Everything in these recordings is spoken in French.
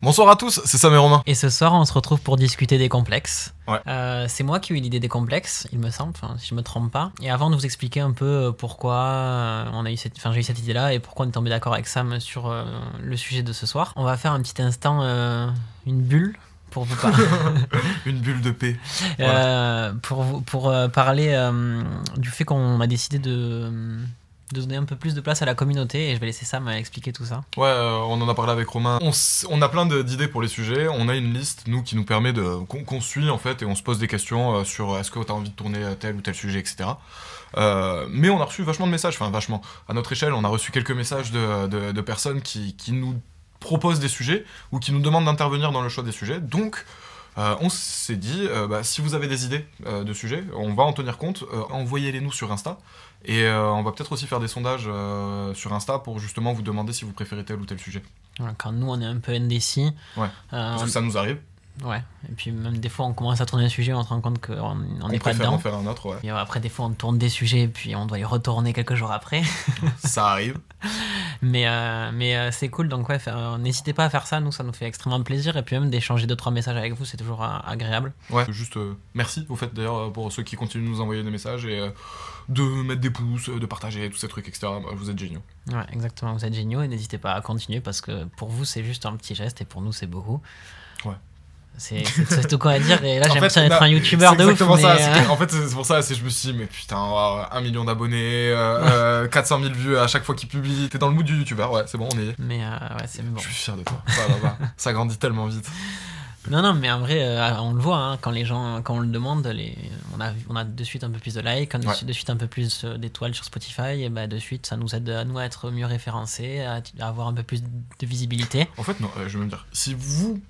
Bonsoir à tous, c'est Sam et Romain. Et ce soir, on se retrouve pour discuter des complexes. Ouais. Euh, c'est moi qui ai eu l'idée des complexes, il me semble, si je me trompe pas. Et avant de vous expliquer un peu euh, pourquoi euh, on a eu cette, j'ai eu cette idée-là et pourquoi on est tombé d'accord avec Sam sur euh, le sujet de ce soir, on va faire un petit instant, euh, une bulle pour vous parler. Une bulle de paix. Pour, vous- pour parler du fait qu'on a décidé de, de donner un peu plus de place à la communauté et je vais laisser Sam expliquer tout ça. Ouais, euh, on en a parlé avec Romain. On, a plein d'idées pour les sujets. On a une liste, nous, qui nous permet de. qu'on suit, en fait, et on se pose des questions euh, sur euh, est-ce que t'as envie de tourner tel ou tel sujet, etc. Mais on a reçu vachement de messages, enfin, vachement. À notre échelle, on a reçu quelques messages de, de- personnes qui, qui nous proposent des sujets ou qui nous demandent d'intervenir dans le choix des sujets. Donc. on s'est dit, bah, si vous avez des idées de sujets, on va en tenir compte, envoyez-les nous sur Insta. Et euh, on va peut-être aussi faire des sondages euh, sur Insta pour justement vous demander si vous préférez tel ou tel sujet. Quand nous, on est un peu indécis. Ouais. euh, Parce que ça nous arrive. Ouais, et puis même des fois on commence à tourner un sujet, on se rend compte qu'on on On n'est pas dedans. en faire un autre, ouais. Et après des fois on tourne des sujets et puis on doit y retourner quelques jours après. ça arrive. Mais, euh, mais euh, c'est cool, donc ouais, n'hésitez pas à faire ça, nous ça nous fait extrêmement plaisir. Et puis même d'échanger deux trois messages avec vous, c'est toujours euh, agréable. Ouais, juste euh, merci au fait d'ailleurs pour ceux qui continuent de nous envoyer des messages et de mettre des pouces, de partager tous ces trucs, etc. Bah, Vous êtes géniaux. Ouais, exactement, vous êtes géniaux et n'hésitez pas à continuer parce que pour vous c'est juste un petit geste et pour nous c'est beaucoup. Ouais. C'est tout quoi à dire. Et là j'ai l'impression d'être un youtubeur de ouf. mais, ça. euh, que- en fait, c'est pour ça, c'est je me suis dit, mais putain, euh, un million d'abonnés, euh, euh, 400 000 vues à chaque fois qu'il publie. T'es dans le mood du youtubeur, ouais, c'est bon, on y est. mais euh, ouais, c'est bon. Je suis fier de toi. Ça grandit tellement vite. Non, non, mais en vrai, euh, on le voit, hein, quand les gens, quand on le demande, les, on, a, on a de suite un peu plus de likes, on a de Ouais. suite- de suite un peu plus euh, d'étoiles sur Spotify, et bah, de suite, ça nous aide à nous à être mieux référencés, à, à avoir un peu plus de visibilité. En fait, non, euh, je vais me dire, si vous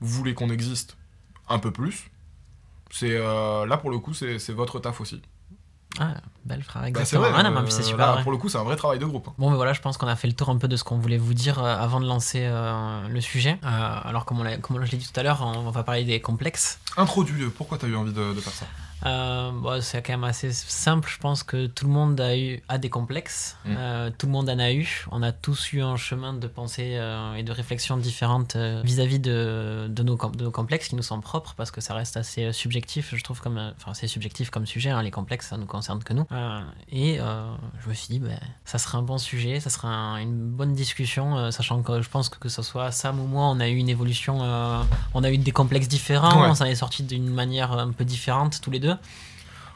voulez qu'on existe un peu plus, c'est euh, là pour le coup, c'est votre taf aussi. Ah, belle frère, Bah, exactement. vrai, Ah, non, mais euh, c'est super. là, pour le coup, c'est un vrai travail de groupe. hein. Bon, mais voilà, je pense qu'on a fait le tour un peu de ce qu'on voulait vous dire euh, avant de lancer euh, le sujet. Euh, alors, comme, on comme je l'ai dit tout à l'heure, on va parler des complexes. Introduit, euh, pourquoi t'as eu envie de, de faire ça? Euh, bon, c'est quand même assez simple. Je pense que tout le monde a eu a des complexes. Mm. Euh, tout le monde en a eu. On a tous eu un chemin de pensée euh, et de réflexion différentes euh, vis-à-vis de, de, nos, de nos complexes qui nous sont propres parce que ça reste assez subjectif. Je trouve comme enfin c'est subjectif comme sujet. hein, les complexes, ça nous concerne que nous. Et je me suis dit, ben, ça serait un bon sujet, ça serait un- une bonne discussion, sachant que je pense que que ce soit Sam ou moi, on a eu une évolution, on a eu des complexes différents. Ouais. On s'en est sorti d'une manière un peu différente tous les deux.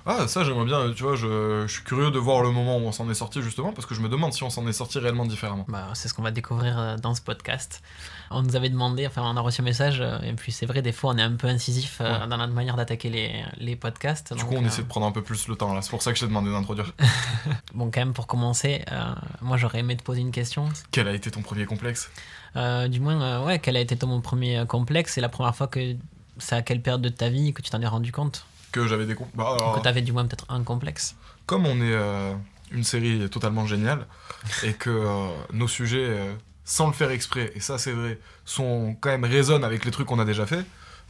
Ah, ça, j'aimerais bien, tu vois, je, je suis curieux de voir le moment où on s'en est sorti, justement, parce que je me demande si on s'en est sorti réellement différemment. Bah, c'est ce qu'on va découvrir euh, dans ce podcast. On nous avait demandé, enfin on a reçu un message, euh, et puis c'est vrai, des fois on est un peu incisif euh, Ouais. dans notre manière d'attaquer les, les podcasts. Du donc, coup, on euh, essaie de prendre un peu plus le temps, là. C'est pour ça que je t'ai demandé d'introduire. Bon, quand même, pour commencer, euh, moi j'aurais aimé te poser une question. Quel a été ton premier complexe? Euh, du moins, ouais, quel a été ton premier complexe? C'est la première fois que c'est à quelle période de ta vie que tu t'en es rendu compte? Que j'avais des complexes. Bah, alors, Que tu avais du moins peut-être un complexe comme on est euh, une série totalement géniale, et que euh, nos sujets, euh, sans le faire exprès, et ça c'est vrai, sont quand même résonnent avec les trucs qu'on a déjà fait.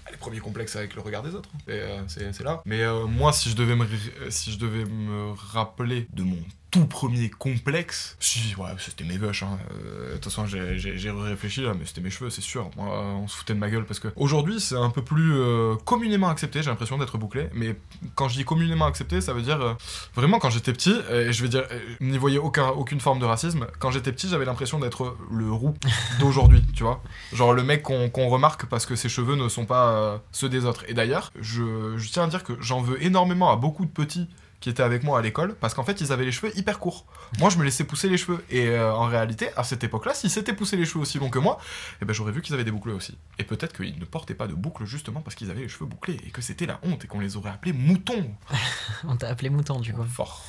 bah, Les premiers complexes avec le regard des autres, et euh, c'est là. Mais moi, si je devais me si je devais me rappeler de mon tout premier complexe, si ouais, c'était mes gueuches. hein. Euh, De toute façon, j'ai- réfléchi là, mais c'était mes cheveux, c'est sûr. Moi, on se foutait de ma gueule parce que aujourd'hui, c'est un peu plus euh, communément accepté. J'ai l'impression d'être bouclé, mais quand je dis communément accepté, ça veut dire euh, Vraiment, quand j'étais petit, et je vais dire, euh, n'y aucun, aucune forme de racisme, quand j'étais petit, j'avais l'impression d'être le roux d'aujourd'hui, tu vois. Genre le mec qu'on remarque parce que ses cheveux ne sont pas ceux des autres. Et d'ailleurs, je, je tiens à dire que j'en veux énormément à beaucoup de petits qui étaient avec moi à l'école, parce qu'en fait, ils avaient les cheveux hyper courts. Moi, je me laissais pousser les cheveux. Et euh, en réalité, à cette époque-là, s'ils s'étaient poussé les cheveux aussi longs que moi, eh ben, j'aurais vu qu'ils avaient des boucles aussi. Et peut-être qu'ils ne portaient pas de boucles justement parce qu'ils avaient les cheveux bouclés, et que c'était la honte, et qu'on les aurait appelés moutons. On t'a appelé mouton, du coup. Fort.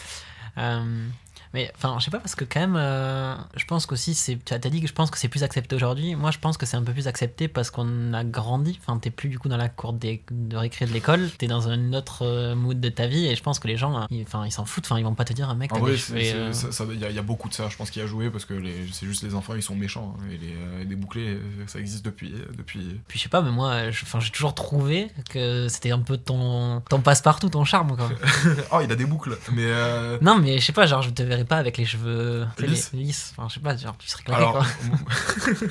Euh, mais enfin, je sais pas, parce que quand même, euh, je pense qu'aussi, c'est- tu as dit que je pense que c'est plus accepté aujourd'hui. Moi, je pense que c'est un peu plus accepté parce qu'on a grandi. Enfin, t'es plus du coup dans la cour des- de récré de l'école, t'es dans un autre euh, mood de ta vie et je pense que les gens, euh, ils- enfin, ils s'en foutent. Enfin, ils vont pas te dire, un mec, t'as des cheveux. euh, il y, y a beaucoup de ça, je pense, qui a joué parce que c'est juste les enfants, ils sont méchants. hein, et les, euh, bouclés, ça existe depuis. depuis... Puis je sais pas, mais moi, j'ai toujours trouvé que c'était un peu ton, ton passe-partout, ton charme, quoi. oh, il a des boucles, mais. euh, non, mais je sais pas, genre, je te verrais pas avec les cheveux Lisses. Enfin, je sais pas, genre, tu serais claqué Alors, quoi.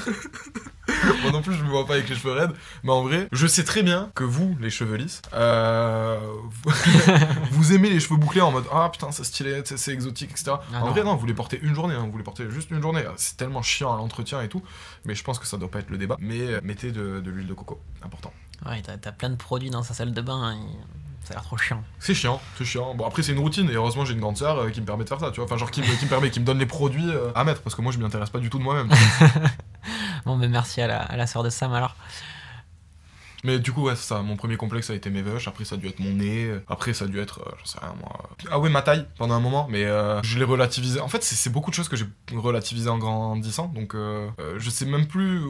moi non plus, je me vois pas avec les cheveux raides. Mais en vrai, je sais très bien que vous, les cheveux lisses, euh, vous, aimez les cheveux bouclés en mode Ah putain, c'est stylé, c'est exotique, etc. Ah en non. vrai, non, vous les portez une journée, hein, vous les portez juste une journée. C'est tellement chiant à l'entretien et tout. Mais je pense que ça doit pas être le débat. Mais euh, mettez de, de l'huile de coco, important. Ouais, t'as plein de produits dans sa salle de bain. et Ça a l'air trop chiant. C'est chiant, c'est chiant. Bon, après, c'est une routine, et heureusement, j'ai une grande sœur euh, qui me permet de faire ça, tu vois. Enfin, genre, qui me, qui me permet, qui me donne les produits euh, à mettre, parce que moi, je m'y intéresse pas du tout de moi-même. Bon, mais merci à la, à la sœur de Sam alors. Mais du coup, ouais, ça. Mon premier complexe a été mes veuches. Après, ça a dû être mon nez. Après, ça a dû être, euh, j'en sais rien, moi. Ah ouais, ma taille pendant un moment. Mais euh, je l'ai relativisé. En fait, c'est beaucoup de choses que j'ai relativisé en grandissant. Donc, euh, euh, je sais même plus.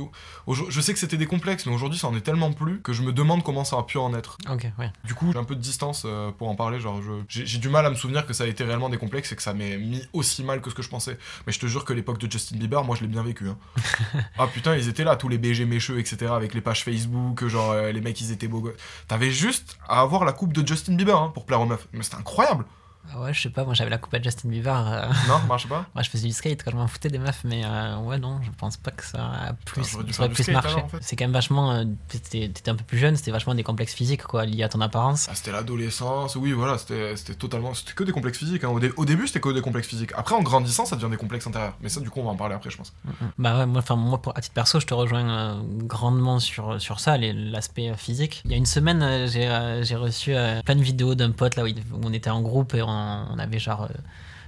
Je sais que c'était des complexes, mais aujourd'hui, ça en est tellement plus que je me demande comment ça a pu en être. Ok, ouais. Du coup, j'ai un peu de distance pour en parler. Genre, j'ai du mal à me souvenir que ça a été réellement des complexes et que ça m'ait mis aussi mal que ce que je pensais. Mais je te jure que l'époque de Justin Bieber, moi, je l'ai bien vécu. hein. ah putain, ils étaient là, tous les BG mécheux, etc. Avec les pages Facebook, genre les mecs, ils étaient beaux. T'avais juste à avoir la coupe de Justin Bieber hein, pour plaire aux meufs. Mais c'était incroyable. Ah Ouais, je sais pas, moi j'avais la coupe à Justin Bieber. euh, Non, marche pas. Moi je faisais du skate quand je m'en foutais des meufs, mais euh, ouais, non, je pense pas que ça a plus, ça aurait plus skate, marché. alors, en fait. C'est quand même vachement. euh, T'étais un peu plus jeune, c'était vachement des complexes physiques quoi, liés à ton apparence. Ah, c'était l'adolescence, oui, voilà, c'était totalement. C'était que des complexes physiques. hein. Au, dé- au début, c'était que des complexes physiques. Après, en grandissant, ça devient des complexes intérieurs. Mais ça, du coup, on va en parler après, je pense. Bah ouais, moi, moi pour, à titre perso, je te rejoins euh, grandement sur, sur ça, l'aspect physique. Il y a une semaine, j'ai reçu plein de vidéos d'un pote là où, il- où on était en groupe et on, on avait genre. euh,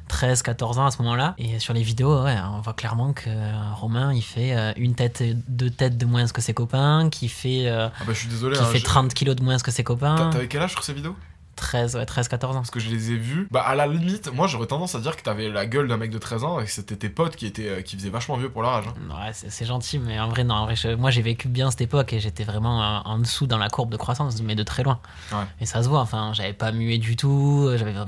13, 14 ans à ce moment-là. Et sur les vidéos, ouais, on voit clairement que euh, Romain, il fait euh, une tête, deux têtes de moins que ses copains, qui fait, euh, Ah bah, je suis désolé. qui hein, fait je- 30 kilos de moins que ses copains. T'avais quel âge sur ces vidéos? 13, ouais, 13, 14 ans. Parce que je les ai vus. Bah, à la limite, moi, j'aurais tendance à dire que t'avais la gueule d'un mec de 13 ans et que c'était tes potes qui, étaient, euh, qui faisaient vachement vieux pour leur âge. hein. Ouais, c'est c'est gentil, mais en vrai, non. En vrai, je- moi, j'ai vécu bien cette époque et j'étais vraiment euh, en dessous dans la courbe de croissance, mais de très loin. Ouais. Et ça se voit, enfin, j'avais pas mué du tout. J'avais. Non,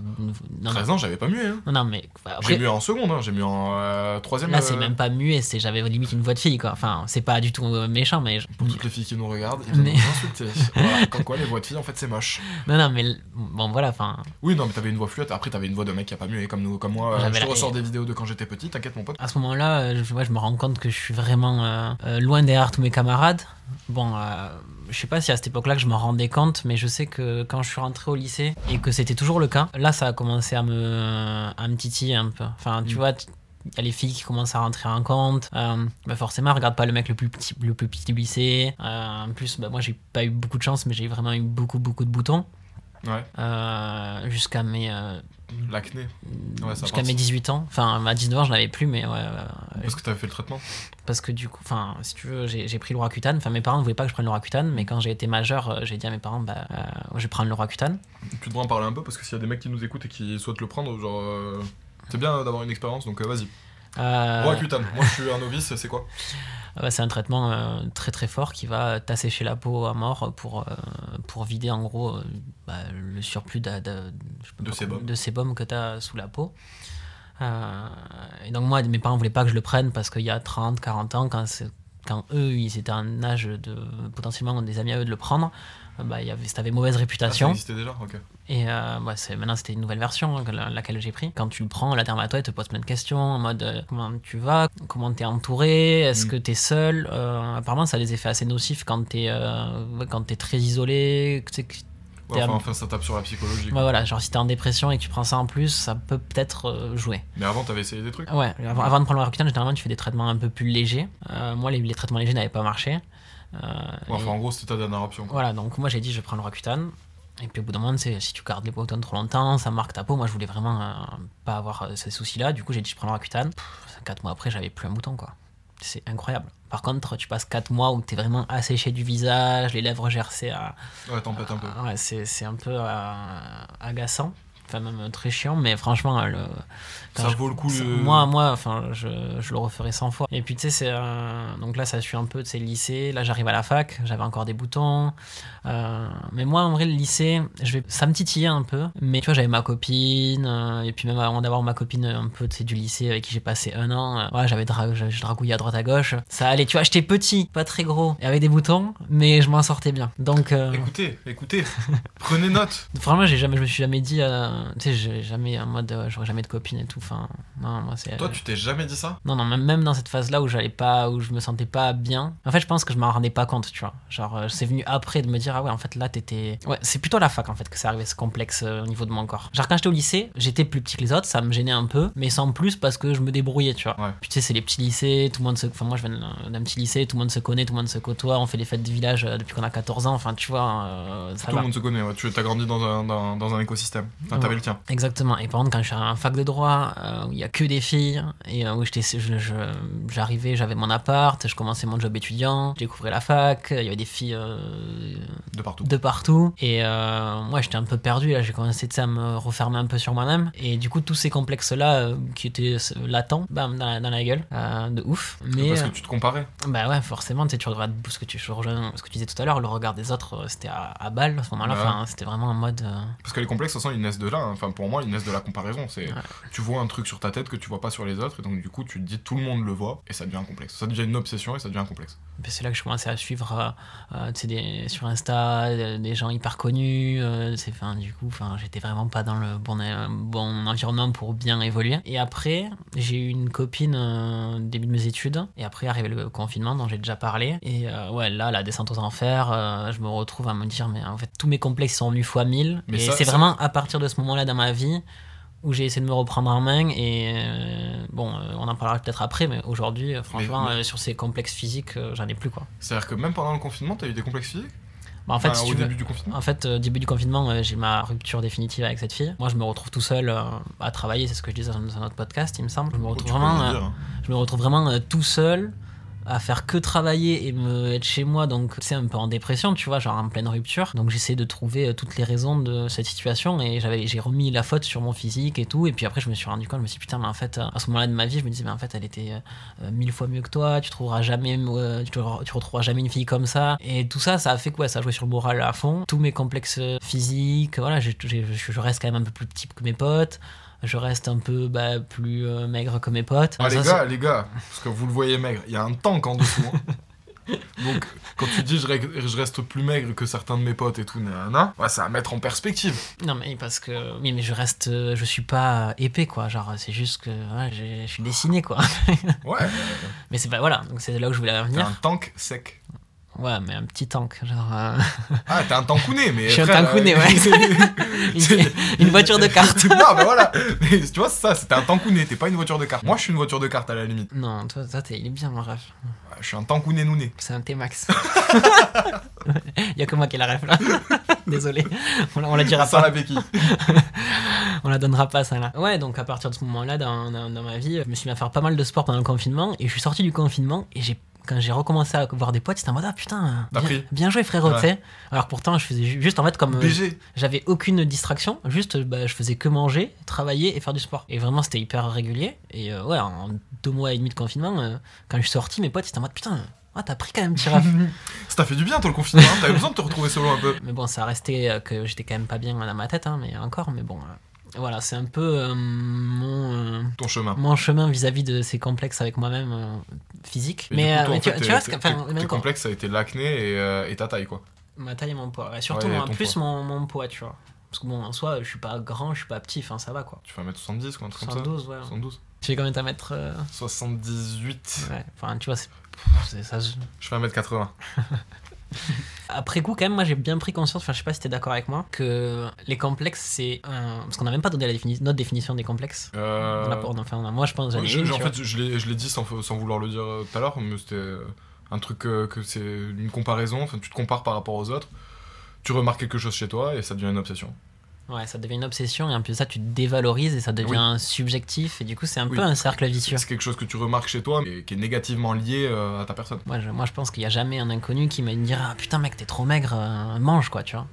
non, 13 ans, j'avais pas mué. Hein. non, non, mais. enfin, J'ai mué en seconde, hein. j'ai mué en euh, troisième. là, euh, c'est même pas muet, c'est j'avais limite une voix de fille, quoi. Enfin, c'est pas du tout euh, méchant, mais. Pour toutes les filles qui nous regardent, ils Mais- nous insulter. voilà, comme quoi les voix de filles, en fait, c'est moche. Non, non, mais. Bon, voilà, enfin. Oui, non, mais t'avais une voix fluette. Après, t'avais une voix de mec qui a pas mué comme, nous, comme moi. je te ressors des vidéos de quand j'étais petit, t'inquiète, mon pote. À ce moment-là, euh, je, ouais, je me rends compte que je suis vraiment euh, euh, loin derrière tous mes camarades. Bon, euh, je sais pas si à cette époque-là que je m'en rendais compte, mais je sais que quand je suis rentré au lycée et que c'était toujours le cas, là ça a commencé à me, à me titiller un peu. Enfin, tu Mm. vois, il y a les filles qui commencent à rentrer en compte. Euh, bah forcément, regarde pas le mec le plus petit, le plus petit du lycée. Euh, en plus, bah, moi j'ai pas eu beaucoup de chance, mais j'ai vraiment eu beaucoup, beaucoup de boutons. Ouais, Euh, jusqu'à mes, euh, l'acné. Ouais, jusqu'à mes 18 ans. Enfin, à 19 ans, je n'avais plus, mais ouais, Parce que t'avais fait le traitement. parce que du coup, enfin, si tu veux, j'ai pris le Roaccutane. Enfin, mes parents ne voulaient pas que je prenne le Roaccutane, mais quand j'ai été majeur, euh, j'ai dit à mes parents, bah, euh, je vais prendre le Roaccutane. Tu devrais en parler un peu parce que s'il y a des mecs qui nous écoutent et qui souhaitent le prendre, genre. C'est bien d'avoir une expérience, donc vas-y. Euh, Roaccutane. Moi, je suis un novice, c'est quoi ouais, c'est un traitement euh, très très fort qui va t'assécher la peau à mort pour, euh, pour vider en gros euh, bah, le surplus de, de, sébum. de sébum que tu as sous la peau. Euh, et donc moi, mes parents voulaient pas que je le prenne parce qu'il y a 30, 40 ans, quand, eux, ils étaient en âge de potentiellement des amis à eux de le prendre, euh, bah, y avait, ça avait mauvaise Ah, ça réputation. existait déjà Ok. Et euh, maintenant, c'était une nouvelle version hein, que la- laquelle j'ai pris. Quand tu le prends, la dermatologue te pose plein de questions en mode euh, comment tu vas, comment t'es entouré, est-ce Mm. que t'es seul. Euh, apparemment, ça a des effets assez nocifs quand t'es, euh, t'es très isolé. que Ouais, enfin, ça tape sur la psychologie. ouais, quoi. voilà, genre si t'es en dépression et que tu prends ça en plus, ça peut peut-être euh, jouer. Mais avant, t'avais essayé des trucs? Ouais, avant, avant de prendre le Roaccutane, généralement, tu fais des traitements un peu plus légers. Euh, moi, les, les traitements légers n'avaient pas marché. Euh, Ouais, Enfin, en gros, c'était ta dernière option. quoi. voilà, donc moi j'ai dit je prends le Roaccutane. Et puis au bout d'un moment, c'est si tu gardes les boutons trop longtemps, ça marque ta peau. Moi je voulais vraiment euh, pas avoir euh, ces soucis-là. Du coup, j'ai dit je prends le Roaccutane. Pff, Quatre mois après, j'avais plus un bouton quoi. C'est incroyable. Par contre, tu passes 4 mois où t'es vraiment asséché du visage, les lèvres gercées à. Ouais, t'en un peu. Ouais, c'est c'est un peu euh, agaçant. Enfin, même très chiant, mais franchement, le, quand Ça je- vaut le coup. le- Moi, moi, enfin, je, je le referai 100 fois. Et puis, tu sais, c'est. euh, donc là, ça suit un peu de ces lycées. Là, j'arrive à la fac, j'avais encore des boutons. Euh, mais moi, en vrai, le lycée, je vais, ça me titillait un peu. Mais tu vois, j'avais ma copine. euh, et puis, même avant d'avoir ma copine un peu, du lycée avec qui j'ai passé un an, euh, ouais, j'avais dra je, dragouillais à droite à gauche. Ça allait, tu vois, j'étais petit, pas très gros, et avec des boutons, mais je m'en sortais bien. Donc. Écoutez, écoutez, prenez note. Franchement, j'ai jamais, je me suis jamais dit, tu sais, j'ai jamais en mode, euh, j'aurais jamais de copine et tout. Enfin, non, moi c'est. Toi, tu t'es jamais dit ça? Non, non, même, même dans cette phase-là où j'allais pas, où je me sentais pas bien. En fait, je pense que je m'en rendais pas compte, tu vois. Genre, euh, c'est venu après de me dire, ah ouais, en fait, là, t'étais. Ouais, c'est plutôt à la fac, en fait, que c'est arrivé ce complexe euh, au niveau de mon corps. Genre, quand j'étais au lycée, j'étais plus petit que les autres, ça me gênait un peu, mais sans plus parce que je me débrouillais, tu vois. Ouais. Puis tu sais, c'est les petits lycées, tout le monde se. Enfin, moi, je viens d'un- petit lycée, tout le monde se connaît, tout le monde se côtoie, on fait les fêtes du village euh, depuis qu'on a 14 ans, enfin, tu vois, euh, ça Tout le monde se connaît, ouais. tu as grandi dans un, dans, dans un écosystème. Enfin, Le tien. Exactement. Et par contre, quand je suis en fac de droit, euh, où il y a que des filles, et euh, où j'arrivais, j'avais mon appart, je commençais mon job étudiant, je découvrais la fac, il y avait des filles euh, De partout. de partout. Et moi, j'étais un peu perdu. Là, j'ai commencé à me refermer un peu sur moi-même. Et du coup, tous ces complexes-là, qui étaient latents, bam, dans la, dans la gueule, de ouf. Mais Parce que tu te comparais. bah ouais, forcément, tu sais, tu regardes ce que tu, rejoins ce que tu disais tout à l'heure, le regard des autres, c'était à, à balle à ce moment-là. Ouais. Enfin, c'était vraiment en mode. Parce que les complexes, de toute façon, ils naissent de là. Hein. Enfin, pour moi, ils naissent de la comparaison. C'est, Ouais. tu vois un truc sur ta tête que tu vois pas sur les autres, et donc du coup, tu te dis tout le monde le voit, et ça devient un complexe. Ça devient une obsession et ça devient un complexe. Puis c'est là que je commençais à suivre euh, euh, des, sur Insta euh, des gens hyper connus. euh, du coup, j'étais vraiment pas dans le bon, euh, bon environnement pour bien évoluer. Et après, j'ai eu une copine euh, début de mes études. Et après, arrivé le confinement dont j'ai déjà parlé. Et ouais, là, la descente aux enfers, je me retrouve à me dire, mais en fait, tous mes complexes sont venus fois 1000. Mais et c'est vraiment à partir de ce moment-là dans ma vie où j'ai essayé de me reprendre en main et euh, bon euh, on en parlera peut-être après mais aujourd'hui euh, franchement mais- sur ces complexes physiques j'en ai plus quoi. C'est-à-dire que même pendant le confinement, t'as eu des complexes physiques? Bah, en fait Enfin, si au veux- début du confinement? En fait début du confinement j'ai ma rupture définitive avec cette fille. Moi je me retrouve tout seul à travailler c'est ce que je disais dans, dans notre podcast il me semble. Je me Oh, retrouve vraiment je me retrouve vraiment tout seul à faire que travailler et me être chez moi donc c'est un peu en dépression tu vois genre en pleine rupture. Donc j'essaie de trouver euh, toutes les raisons de cette situation et j'avais j'ai remis la faute sur mon physique et tout. Et puis après je me suis rendu compte je me suis dit putain mais en fait euh, à ce moment-là de ma vie je me disais mais en fait elle était euh, mille fois mieux que toi. Tu trouveras jamais tu, retrouveras jamais une fille comme ça. Et tout ça ça a fait quoi? Ça a sur le moral à fond. Tous mes complexes physiques voilà je je reste quand même un peu plus petit que mes potes je reste un peu bah, plus euh, maigre que mes potes Ah, Ça, les gars, les gars, parce que vous le voyez maigre, il y a un tank en dessous. hein. Donc, quand tu dis je, reste plus maigre que certains de mes potes et tout, nanana, ouais, c'est à mettre en perspective. Non mais parce que oui mais je reste euh, je suis pas épais quoi genre c'est juste que ouais, je suis dessiné quoi Ouais, mais c'est pas voilà donc c'est là où je voulais en t'es venir un tank sec. Ouais mais un petit tank genre euh, Ah, t'es un tankouné, mais. Je suis un tankouné, euh, ouais. une, une voiture de carte non, mais voilà. Mais tu vois, c'est ça, c'était un tankouné, t'es pas une voiture de carte. Moi, je suis une voiture de carte à la limite. non toi, toi t'es- il est bien mon rêve Ouais, Je suis un tankouné nouné. c'est un T-Max il y a que moi qui ai la rêve là désolé on, la- on la dira Sans pas la béquille. on la donnera pas ça là. Ouais, donc à partir de ce moment-là dans, dans, dans ma vie, je me suis mis à faire pas mal de sport pendant le confinement et je suis sorti du confinement et j'ai quand j'ai recommencé à voir des potes, c'était en mode ah putain, bien, joué frérot, Ouais. tu sais. Alors pourtant, je faisais ju- juste en fait comme euh, j'avais aucune distraction, juste bah, je faisais que manger, travailler et faire du sport. Et vraiment, c'était hyper régulier. Et euh, ouais, en deux mois et demi de confinement, euh, quand je suis sorti, mes potes, c'était en mode putain, ah, t'as pris quand même, petit raf. Ça t'a fait du bien, toi, le confinement. hein. T'avais besoin de te retrouver solo un peu. Mais bon, ça restait que j'étais quand même pas bien dans ma tête, hein, mais encore, mais bon. Euh, voilà, c'est un peu euh, mon, euh, Ton chemin. mon chemin vis-à-vis de ces complexes avec moi-même euh, physique. Et mais du coup, euh, toi, mais en tu, fait, tu tes- vois, ce que- tes- enfin, tes- même tes quand- complexes, ça a été l'acné et, euh, et ta taille, quoi. ma taille et mon poids. Et surtout, Ouais, en ton plus, poids. mon, mon poids, tu vois. Parce que bon, en soi, je suis pas grand, je suis pas petit, enfin ça va quoi. Tu fais 1m70, quoi, un truc comme 72, ouais. ça 72. Tu fais combien de mètres euh, 78. Ouais, enfin tu vois, c'est. c'est- ça se- Je fais 1m80. Après coup, quand même, moi j'ai bien pris conscience, enfin je sais pas si t'es d'accord avec moi, que les complexes c'est. un- Parce qu'on n'a même pas donné la défini- notre définition des complexes. Euh, On a pas- enfin, on a- moi je pense que j'en une, en fait, je l'ai je l'ai dit sans, sans vouloir le dire euh, tout à l'heure, mais c'était euh, un truc euh, que c'est une comparaison. Enfin, tu te compares par rapport aux autres. Tu remarques quelque chose chez toi et ça devient une obsession. Ouais, ça devient une obsession et en plus de ça, tu te dévalorises et ça devient subjectif et du coup, c'est un Oui. peu un cercle vicieux. C'est quelque chose que tu remarques chez toi et qui est négativement lié euh, à ta personne. Moi je, moi, je pense qu'il n'y a jamais un inconnu qui me dira ah, Putain, mec, t'es trop maigre, euh, mange quoi, tu vois.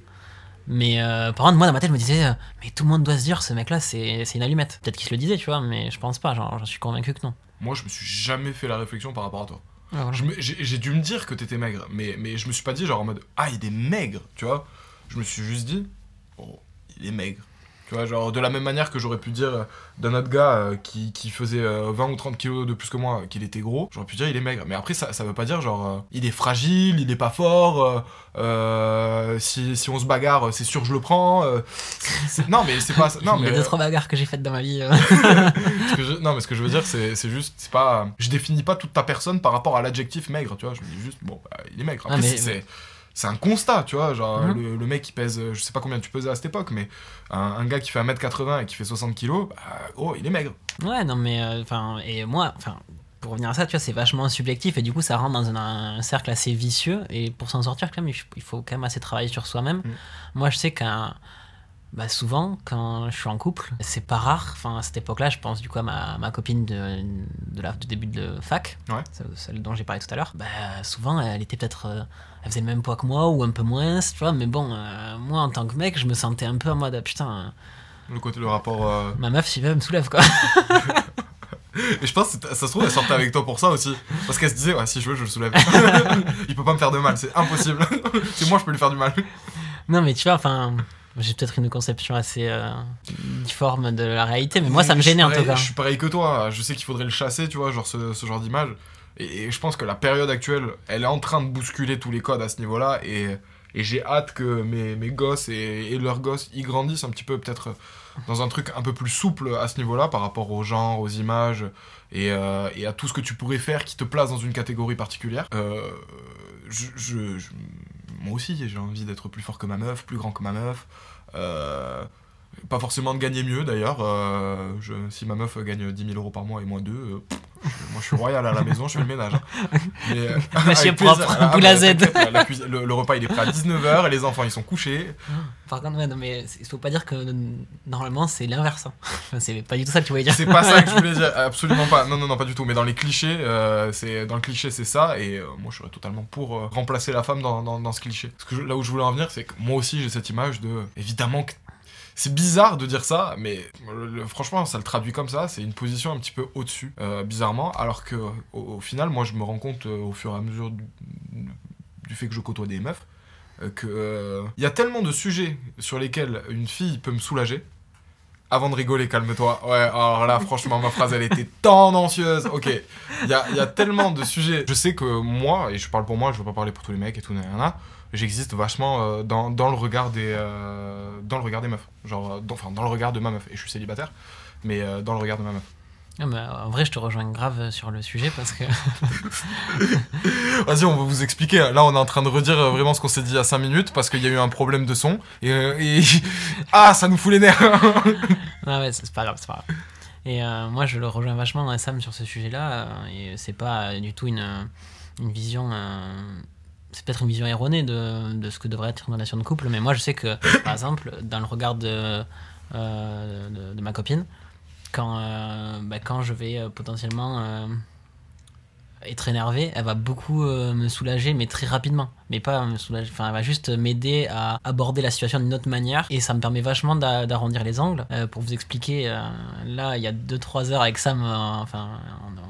Mais euh, par contre, moi dans ma tête, je me disais euh, Mais tout le monde doit se dire, ce mec-là, c'est c'est une allumette. Peut-être qu'il se le disait, tu vois, mais je pense pas, genre, j'en suis convaincu que non. Moi, je me suis jamais fait la réflexion par rapport à toi. Voilà. Je J'ai j'ai dû me dire que t'étais maigre, mais, mais je me suis pas dit genre en mode Ah, il est maigre, tu vois. Je me suis juste dit Oh, il est maigre. Tu vois, genre de la même manière que j'aurais pu dire euh, d'un autre gars euh, qui, qui faisait euh, 20 ou 30 kilos de plus que moi qu'il était gros, j'aurais pu dire il est maigre. Mais après, ça, ça veut pas dire genre euh, il est fragile, il est pas fort, euh, euh, si, si on se bagarre, c'est sûr que je le prends. euh, non, mais c'est pas ça. Non, il y a deux trois bagarres que j'ai faites dans ma vie. euh. ce que je, non, mais ce que je veux dire, c'est c'est juste, c'est pas. Je définis pas toute ta personne par rapport à l'adjectif maigre, tu vois. Je me dis juste, bon, bah, il est maigre. Ah, Après, mais- c'est- c'est. C'est un constat, tu vois. Genre, Mhm. le, le mec qui pèse, je sais pas combien tu pesais à cette époque, mais un, un gars qui fait 1m80 et qui fait 60 kilos, bah, oh, il est maigre. Ouais, non, mais euh, enfin, et moi, enfin, pour revenir à ça, tu vois, c'est vachement subjectif et du coup, ça rentre dans un, un cercle assez vicieux. Et pour s'en sortir, quand même, il faut quand même assez travailler sur soi-même. Mm. Moi, je sais qu'un. Bah souvent, quand je suis en couple, c'est pas rare. Enfin, à cette époque-là, je pense du coup à ma, ma copine de, de la, du début de fac, Ouais. celle, dont j'ai parlé tout à l'heure. Bah, souvent, elle était peut-être. euh, elle faisait le même poids que moi ou un peu moins, tu vois. Mais bon, euh, moi, en tant que mec, je me sentais un peu en mode ah, putain, Le côté, le rapport. euh, ma meuf, si elle me soulève quoi. Et je pense que ça se trouve, elle sortait avec toi pour ça aussi. Parce qu'elle se disait, ouais, si je veux, je le soulève. il peut pas me faire de mal, c'est impossible. c'est moi, je peux lui faire du mal. Non, mais tu vois, enfin, j'ai peut-être une conception assez euh, difforme de la réalité, mais moi, ça me gênait en pareil- tout cas. Je suis pareil que toi. Je sais qu'il faudrait le chasser, tu vois, genre ce, ce genre d'image. Et, et je pense que la période actuelle, elle est en train de bousculer tous les codes à ce niveau-là. Et, et j'ai hâte que mes, mes gosses et, et leurs gosses y grandissent un petit peu, peut-être dans un truc un peu plus souple à ce niveau-là par rapport au genre, aux images et, euh, et à tout ce que tu pourrais faire qui te place dans une catégorie particulière. Euh, je, je- je- moi aussi, j'ai envie d'être plus fort que ma meuf, plus grand que ma meuf. Euh, pas forcément de gagner mieux d'ailleurs. Euh, je- si ma meuf gagne 10 000 euros par mois et moi 2, moi je suis royal à la maison, je fais le ménage. hein. Mais, euh, Monsieur propre, Ah, boule bah, à Z. t'inquiète, la- la cuisine- le, le repas il est prêt à 19h et les enfants ils sont couchés. Par contre, ouais, non, mais il faut pas dire que euh, normalement, c'est l'inverse. hein. Enfin, c'est pas du tout ça que tu voulais dire. C'est pas ça que je voulais dire, absolument pas. Non, non, non, pas du tout. Mais dans les clichés, euh, c'est dans le cliché c'est ça. Et euh, moi je serais totalement pour euh, remplacer la femme dans, dans, dans ce cliché. Parce que je- là où je voulais en venir, c'est que moi aussi j'ai cette image de. Évidemment que. C'est bizarre de dire ça, mais franchement, ça le traduit comme ça. C'est une position un petit peu au-dessus, euh, bizarrement. Alors que, au, final, moi, je me rends compte euh, au fur et à mesure du, fait que je côtoie des meufs, euh, que il y a tellement de sujets sur lesquels une fille peut me soulager. Avant de rigoler, calme-toi. Ouais, alors là, franchement, ma phrase, elle était tendancieuse. Ok, il y a, y a tellement de sujets. Je sais que moi, et je parle pour moi, je veux pas parler pour tous les mecs et tout, nanana, j'existe vachement euh, dans, dans, le regard des, euh, dans le regard des meufs. Genre, euh, dans, enfin, dans le regard de ma meuf. Et je suis célibataire, mais dans le regard de ma meuf. Ah, mais, euh, en vrai, je te rejoins grave sur le sujet parce que. Vas-y, on va vous expliquer. Là, on est en train de redire vraiment ce qu'on s'est dit il y a 5 minutes parce qu'il y a eu un problème de son. Et, et- ah, ça nous fout les nerfs. Ah ouais, c'est pas grave, c'est pas grave. Et euh, moi, je le rejoins vachement dans Sam sur ce sujet-là. et c'est pas du tout une, une vision. euh, c'est peut-être une vision erronée de, de ce que devrait être une relation de couple. Mais moi, je sais que, par exemple, dans le regard de, euh, de, ma copine, quand, euh, bah, quand je vais euh, potentiellement être énervé, elle va beaucoup me soulager, mais très rapidement. Mais pas me soulager, enfin, elle va juste m'aider à aborder la situation d'une autre manière. Et ça me permet vachement d'a- d'arrondir les angles. Pour vous expliquer, là, il y a 2-3 heures avec Sam, enfin,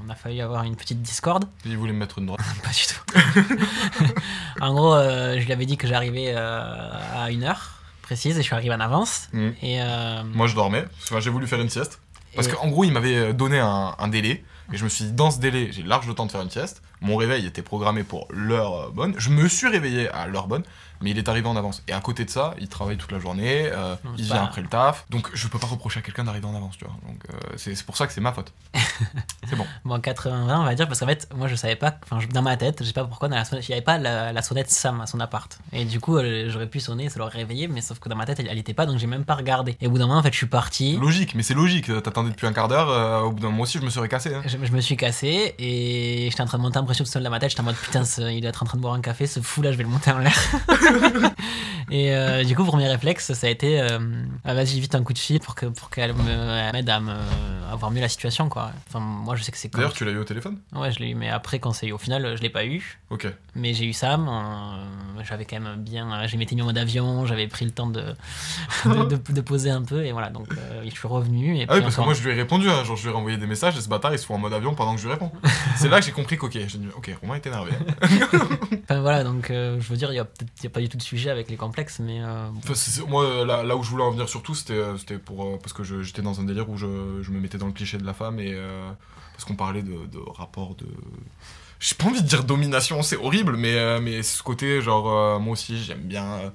on, a failli avoir une petite discorde. Il voulait me mettre une droite. Pas du tout. en gros, euh, je lui avais dit que j'arrivais euh, à une heure précise et je suis arrivé en avance. Mm. Et, euh, Moi, je dormais. Enfin, j'ai voulu faire une sieste. Parce et- qu'en gros, il m'avait donné un, un délai. Et je me suis dit, dans ce délai, j'ai large le temps de faire une sieste. Mon réveil était programmé pour l'heure bonne. Je me suis réveillé à l'heure bonne, mais il est arrivé en avance. Et à côté de ça, il travaille toute la journée, euh, Non, il vient pas- après le taf. Donc je peux pas reprocher à quelqu'un d'arriver en avance, tu vois. Donc euh, c'est pour ça que c'est ma faute. c'est bon. Bon, 80 on va dire, parce qu'en fait, moi je savais pas, enfin, dans ma tête, je sais pas pourquoi, dans la sonnette, il n'y avait pas la, la sonnette Sam à son appart. Et du coup, euh, j'aurais pu sonner, ça l'aurait réveillé, mais sauf que dans ma tête, elle, elle était pas, donc j'ai même pas regardé. Et au bout d'un moment, en fait, je suis parti. Logique, mais c'est logique. T'attendais depuis un quart d'heure. euh, au bout d'un moment aussi, je me serais cassé. hein. Je, je me suis cassé et j'étais en train de monter un pression tout seul dans ma tête. J'étais en mode putain, il doit être en train de boire un café, ce fou là, je vais le monter en l'air. et euh, du coup, premier réflexe, ça a été euh, ah, vas-y, vite un coup de fil pour que pour qu'elle me- m'aide à me à voir mieux la situation quoi. Enfin, moi je sais que c'est. D'ailleurs, tu l'as eu au téléphone? Ouais, je l'ai eu, mais après, quand c'est eu, au final, je l'ai pas eu. Ok. Mais j'ai eu Sam, euh, j'avais quand même bien. euh, J'ai m'étais mis en mode avion, j'avais pris le temps de, de, de- de poser un peu, et voilà, donc euh, je suis revenu. Et Ah oui, parce que moi je lui ai répondu, hein, genre je lui ai renvoyé des messages et ce bâtard il se fout en mode avion pendant que je lui réponds. c'est là que j'ai compris qu'ok, j'ai dit ok, Romain est énervé. Enfin, voilà, donc euh, je veux dire, il n'y a peut-être il y a pas du tout de sujet avec les complexes, mais. euh, Enfin, moi là, là où je voulais en venir surtout c'était c'était pour parce que j'étais dans un délire où je, je me mettais dans le cliché de la femme et parce qu'on parlait de, de rapport de j'ai pas envie de dire domination c'est horrible mais euh, mais ce côté genre euh, moi aussi j'aime bien euh,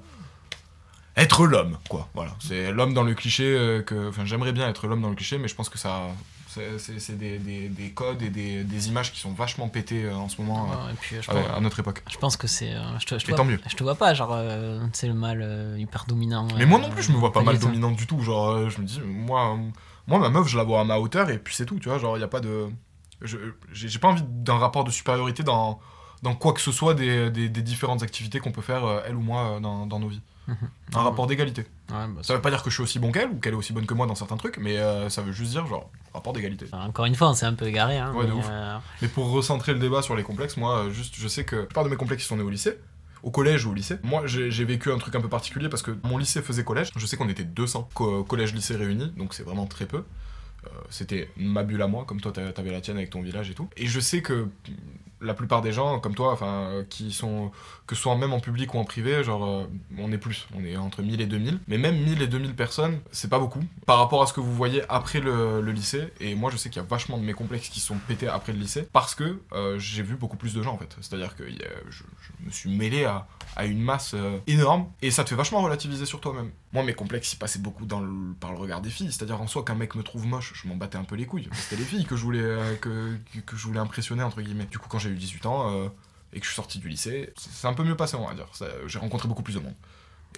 être l'homme quoi voilà c'est l'homme dans le cliché euh, que enfin j'aimerais bien être l'homme dans le cliché mais je pense que ça c'est- des, des, des codes et des, des images qui sont vachement pétées en ce moment ouais, et puis, je, à, pense, à notre époque je pense que c'est. je, te, je, te Et vois, tant mieux. je te vois pas, genre, c'est le mal hyper dominant. Mais moi non plus, je me vois pas mal tout. dominante du tout. Genre, je me dis, moi, moi, ma meuf, je la vois à ma hauteur et puis c'est tout, tu vois. Genre, il y a pas de. J'ai pas envie d'un rapport de supériorité dans, dans quoi que ce soit des, des, des différentes activités qu'on peut faire, euh, elle ou moi, euh, dans, dans nos vies. Mhm. Un rapport d'égalité. Ouais, bah, Ça veut pas dire que je suis aussi bon qu'elle ou qu'elle est aussi bonne que moi dans certains trucs, mais euh, ça veut juste dire, genre, rapport d'égalité. Enfin, Encore une fois, on s'est un peu égaré. Hein, mais, euh, Mais pour recentrer le débat sur les complexes, moi, juste, je sais que la plupart de mes complexes ils sont nés au lycée, au collège ou au lycée. Moi, j'ai j'ai vécu un truc un peu particulier parce que mon lycée faisait collège. Je sais qu'on était 200 co- collège-lycée réunis, donc c'est vraiment très peu. Euh, C'était ma bulle à moi, comme toi t'a- t'avais la tienne avec ton village et tout. Et je sais que la plupart des gens, comme toi, qui sont, que ce soit même en public ou en privé, genre, euh, on est plus, on est entre 1000 et 2000. Mais même 1000 et 2000 personnes, c'est pas beaucoup par rapport à ce que vous voyez après le, lycée. Et moi, je sais qu'il y a vachement de mes complexes qui sont pétés après le lycée parce que euh, j'ai vu beaucoup plus de gens en fait. C'est-à-dire que je me suis mêlé à, à une masse euh, énorme et ça te fait vachement relativiser sur toi-même. Moi, mes complexes, ils passaient beaucoup dans le- par le regard des filles. C'est-à-dire en soi, qu'un mec me trouve moche, je m'en battais un peu les couilles. C'était les filles que je voulais, euh, que, je voulais impressionner, entre guillemets. Du coup, quand j'ai eu 18 ans euh, et que je suis sorti du lycée, c'est un peu mieux passé, on va dire. J'ai rencontré beaucoup plus de monde.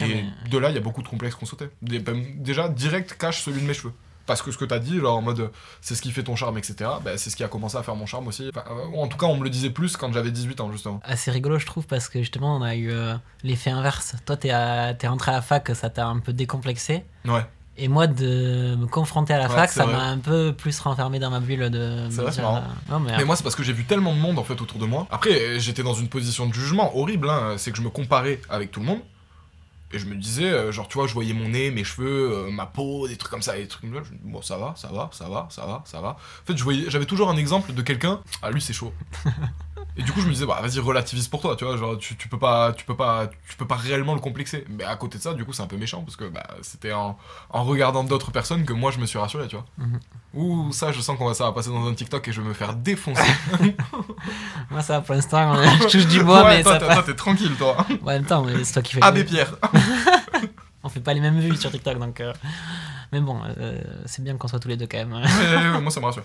Ah, Et de là, il y a beaucoup de complexes qu'on sautait. Ben, déjà, direct cache celui de mes cheveux. Parce que ce que t'as dit, genre en mode c'est ce qui fait ton charme, etc., ben, c'est ce qui a commencé à faire mon charme aussi. Enfin, euh, en tout cas, on me le disait plus quand j'avais 18 ans, justement. assez rigolo, je trouve, parce que justement, on a eu euh, l'effet inverse. Toi, t'es à- t'es rentré à la fac, ça t'a un peu décomplexé. Ouais. Et moi, de me confronter à la Ouais, fac, c'est ça vrai. m'a un peu plus renfermé dans ma bulle de. C'est vrai, c'est marrant. euh, non, mais, Mais moi, c'est parce que j'ai vu tellement de monde en fait autour de moi. Après, j'étais dans une position de jugement horrible. hein. C'est que je me comparais avec tout le monde. Et je me disais, euh, genre, tu vois, je voyais mon nez, mes cheveux, euh, ma peau, des trucs comme ça, des trucs comme ça. Bon, ça va, ça va, ça va, ça va, ça va. En fait, j'avais toujours un exemple de quelqu'un. Ah, lui, c'est chaud. Et du coup, je me disais, bah, vas-y, relativise pour toi, tu vois, genre, tu, tu peux pas, tu peux pas, tu peux pas réellement le complexer. Mais à côté de ça, du coup, c'est un peu méchant parce que, bah, c'était en, en regardant d'autres personnes que moi, je me suis rassuré, tu vois. Mhm. Ouh, ça, je sens qu'on va, ça va passer dans un TikTok et je vais me faire défoncer. moi, ça, pour l'instant, je touche du bois, ouais, mais toi, ça t'es- tranquille, toi. En même temps, c'est toi qui fais. Abbé Pierre. On fait pas les mêmes vues sur TikTok, donc. euh, Mais bon, euh, c'est bien qu'on soit tous les deux quand même. Ouais, ouais, moi, ça me rassure.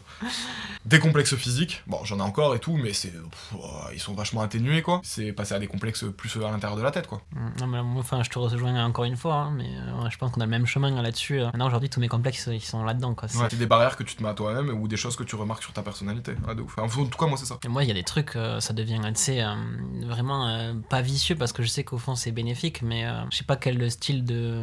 Des complexes physiques, bon, j'en ai encore et tout, mais c'est, pff, oh, ils sont vachement atténués, quoi. C'est passé à des complexes plus à l'intérieur de la tête, quoi. Non, mais moi, enfin, je te rejoins encore une fois, hein, mais euh, je pense qu'on a le même chemin hein, là-dessus. Maintenant, aujourd'hui, tous mes complexes, ils sont là-dedans, quoi. C'est- Ouais, des barrières que tu te mets à toi-même ou des choses que tu remarques sur ta personnalité. Ah, de ouf. Enfin, en tout cas, moi, c'est ça. Et moi, il y a des trucs, euh, ça devient, euh, vraiment euh, pas vicieux parce que je sais qu'au fond c'est bénéfique, mais euh, je sais pas quel style de,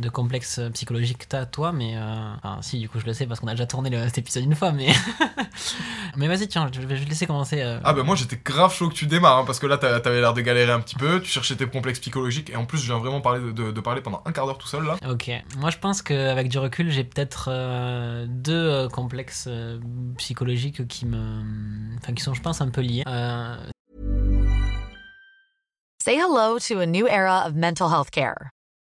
de complexe psychologique t'as toi, mais euh, enfin, si, du coup, je le sais parce qu'on a déjà tourné le- cet épisode une fois, mais mais vas-y, tiens, je vais je vais te laisser commencer. euh. Ah, bah, moi, j'étais grave chaud que tu démarres, hein, parce que là, t'avais l'air de galérer un petit peu, tu cherchais tes complexes psychologiques, et en plus, je viens vraiment parler de, de- de parler pendant un quart d'heure tout seul, là. Ok, moi je pense qu'avec du recul, j'ai peut-être euh, deux euh, complexes euh, psychologiques qui me, enfin qui sont, je pense, un peu liés. Euh, Say hello to a new era of mental health care.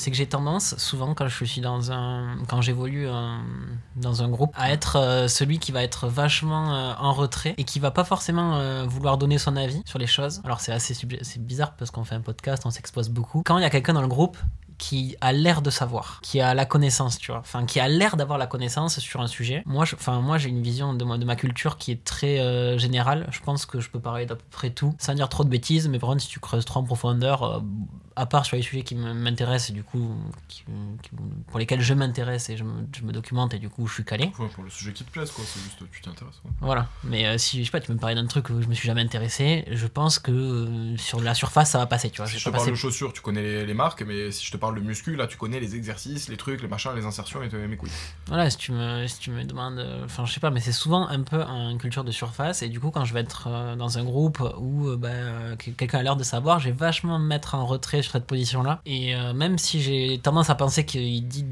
C'est que j'ai tendance, souvent quand je suis dans un. quand j'évolue euh, dans un groupe, à être euh, celui qui va être vachement euh, en retrait et qui va pas forcément vouloir donner son avis sur les choses. Alors c'est assez c'est bizarre parce qu'on fait un podcast, on s'expose beaucoup. Quand il y a quelqu'un dans le groupe qui a l'air de savoir, qui a la connaissance, tu vois, enfin qui a l'air d'avoir la connaissance sur un sujet. Moi, je- enfin moi j'ai une vision de, ma culture qui est très euh, générale. Je pense que je peux parler d'à peu près tout, sans dire trop de bêtises. Mais par contre, si tu creuses trop en profondeur, euh, à part sur les sujets qui m'intéressent et du coup qui- qui- pour lesquels je m'intéresse et je me, je me documente et du coup je suis calé. Ouais, pour le sujet qui te plaise, quoi. C'est juste, tu t'y intéresses. ouais. Voilà. Mais euh, si je sais pas, tu me parlais d'un truc où je me suis jamais intéressé, je pense que sur la surface ça va passer, tu vois. Si Je te pas parle de chaussures, tu connais les, les marques, mais si je te parle de muscu, là, tu connais les exercices, les trucs, les machins, les insertions et te- mes couilles. Voilà, si tu me, si tu me demandes. euh, Enfin, je sais pas, mais c'est souvent un peu une culture de surface. Et du coup, quand je vais être euh, dans un groupe où euh, bah, que- quelqu'un a l'air de savoir, je vais vachement me mettre en retrait sur cette position-là. Et même si j'ai tendance à penser qu'il dit,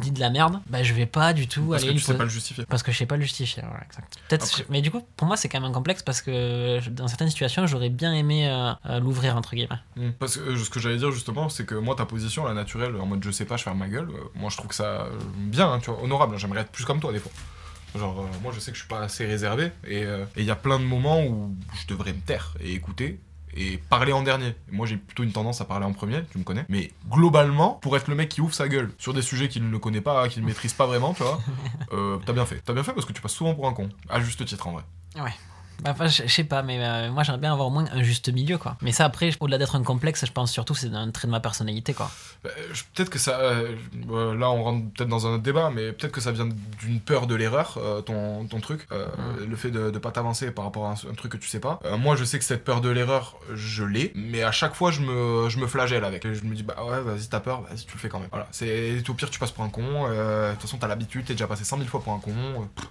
dit de la merde, bah, je vais pas du tout Parce que tu sais pas le justifier. Parce que je sais pas le justifier, voilà, exact. Peut-être, mais du coup, pour moi, c'est quand même un complexe parce que dans certaines situations, j'aurais bien aimé euh, euh, l'ouvrir, entre guillemets. Mm. Parce que euh, ce que j'allais dire justement, c'est que moi, ta position, la naturelle, en mode je sais pas, je ferme ma gueule, moi je trouve que ça bien, hein, tu vois, honorable. J'aimerais être plus comme toi des fois. Genre, euh, moi je sais que je suis pas assez réservé et euh, et il y a plein de moments où je devrais me taire et écouter et parler en dernier. Moi j'ai plutôt une tendance à parler en premier, tu me connais. Mais globalement, pour être le mec qui ouvre sa gueule sur des sujets qu'il ne connaît pas, qu'il ne maîtrise pas vraiment, tu vois, euh, t'as bien fait. T'as bien fait parce que tu passes souvent pour un con. À juste titre en vrai. Bah, Enfin, je sais pas, mais euh, moi j'aimerais bien avoir au moins un juste milieu, quoi. Mais ça, après, au-delà d'être un complexe, je pense surtout que c'est un trait de ma personnalité, quoi. Bah, peut-être que ça. euh, euh, là, on rentre peut-être dans un autre débat, mais peut-être que ça vient d'une peur de l'erreur, euh, ton, ton truc. Le fait de ne pas t'avancer par rapport à un, un truc que tu sais pas. Moi, je sais que cette peur de l'erreur, je l'ai, mais à chaque fois, je me, je me flagelle avec. Je me dis, bah ouais, vas-y, t'as peur, vas-y, tu le fais quand même. Voilà. C'est au pire, tu passes pour un con. De toute façon, t'as l'habitude, t'es déjà passé 100 000 fois pour un con.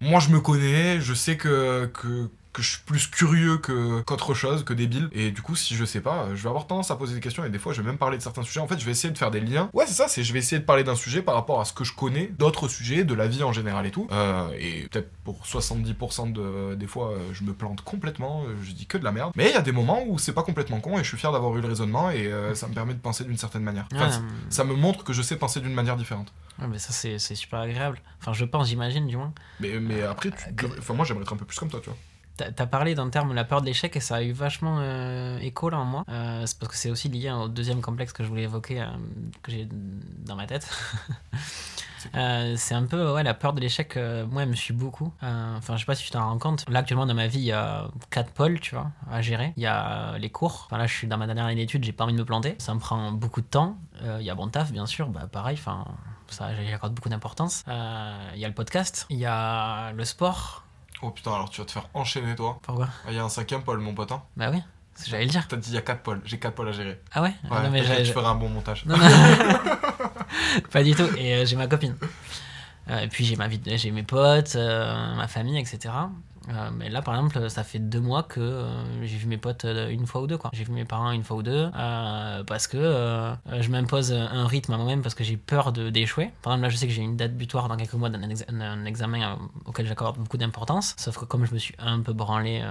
Moi, je me connais, je sais que. que que je suis plus curieux que qu'autre chose, que débile. Et du coup, si je sais pas, je vais avoir tendance à poser des questions et des fois, je vais même parler de certains sujets. En fait, je vais essayer de faire des liens. Ouais, c'est ça, c'est je vais essayer de parler d'un sujet par rapport à ce que je connais, d'autres sujets, de la vie en général et tout. Euh, et peut-être pour 70% de, des fois, euh, je me plante complètement, euh, je dis que de la merde. Mais il y a des moments où c'est pas complètement con et je suis fier d'avoir eu le raisonnement et euh, ça me permet de penser d'une certaine manière. Enfin, ça- me montre que je sais penser d'une manière différente. ouais, mais ça, c'est c'est super agréable. Enfin, je pense, j'imagine, du moins. Mais, mais après, tu- que- enfin, moi, j'aimerais être un peu plus comme toi, tu vois. T'as parlé d'un terme, la peur de l'échec, et ça a eu vachement euh, écho là en moi. Euh, c'est parce que c'est aussi lié au deuxième complexe que je voulais évoquer, euh, que j'ai dans ma tête. C'est un peu ouais, la peur de l'échec. moi, elle me suit beaucoup. Enfin, je sais pas si tu t'en rends compte. Là, actuellement, dans ma vie, il y a quatre pôles, tu vois, à gérer. Il y a les cours. Enfin, là, je suis dans ma dernière année d'études, j'ai pas envie de me planter. Ça me prend beaucoup de temps. Il y a bon taf, bien sûr. Bah, pareil, enfin, ça, j'y accorde beaucoup d'importance. Il y a le podcast. Il y a le sport. Oh putain, alors tu vas te faire enchaîner, toi. Pourquoi Ah, Il y a un cinquième pôle, mon pote. hein. Bah oui, c'est ce que j'allais le dire. T'as dit il y a 4 pôles, j'ai 4 pôles à gérer. Ah ouais, Ouais, Non mais je ferai un bon montage. Non, non. pas du tout. Et euh, j'ai ma copine. Euh, et puis j'ai ma vie, j'ai mes potes, euh, ma famille, etc. Euh, mais là, par exemple, ça fait deux mois que euh, j'ai vu mes potes euh, une fois ou deux, quoi. J'ai vu mes parents une fois ou deux parce que je m'impose un rythme à moi-même parce que j'ai peur de d'échouer. Par exemple, là, je sais que j'ai une date butoir dans quelques mois d'un ex- un examen auquel j'accorde beaucoup d'importance. Sauf que comme je me suis un peu branlé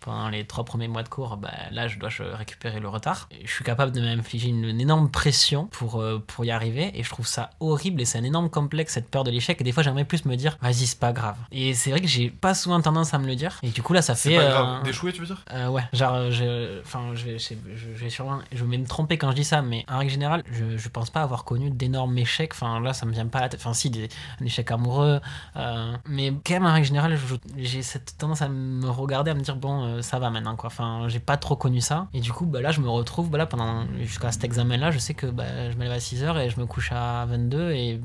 pendant les trois premiers mois de cours, bah, là, je dois récupérer le retard. Et je suis capable de m'infliger une, énorme pression pour, pour y arriver et je trouve ça horrible et c'est un énorme complexe, cette peur de l'échec. Et des fois, j'aimerais plus me dire, vas-y, c'est pas grave. Et c'est vrai que j'ai pas souvent tendance à me le dire. Et du coup, là, ça C'est fait. pas euh, grave. D'échouer, tu veux dire? euh, ouais, genre, euh, je, enfin, je vais, je, je- vais sûrement, je vais me tromper quand je dis ça, mais en règle générale, je, je pense pas avoir connu d'énormes échecs. Enfin, là, ça me vient pas à la tête. Enfin, si, des, un échec amoureux, euh, mais quand même, en règle générale, j'ai cette tendance à me regarder, à me dire, bon, euh, ça va maintenant, quoi. Enfin, j'ai pas trop connu ça. Et du coup, bah, là, je me retrouve, bah, là, pendant, jusqu'à cet examen-là, je sais que bah, je me lève à 6h et je me couche à 22 et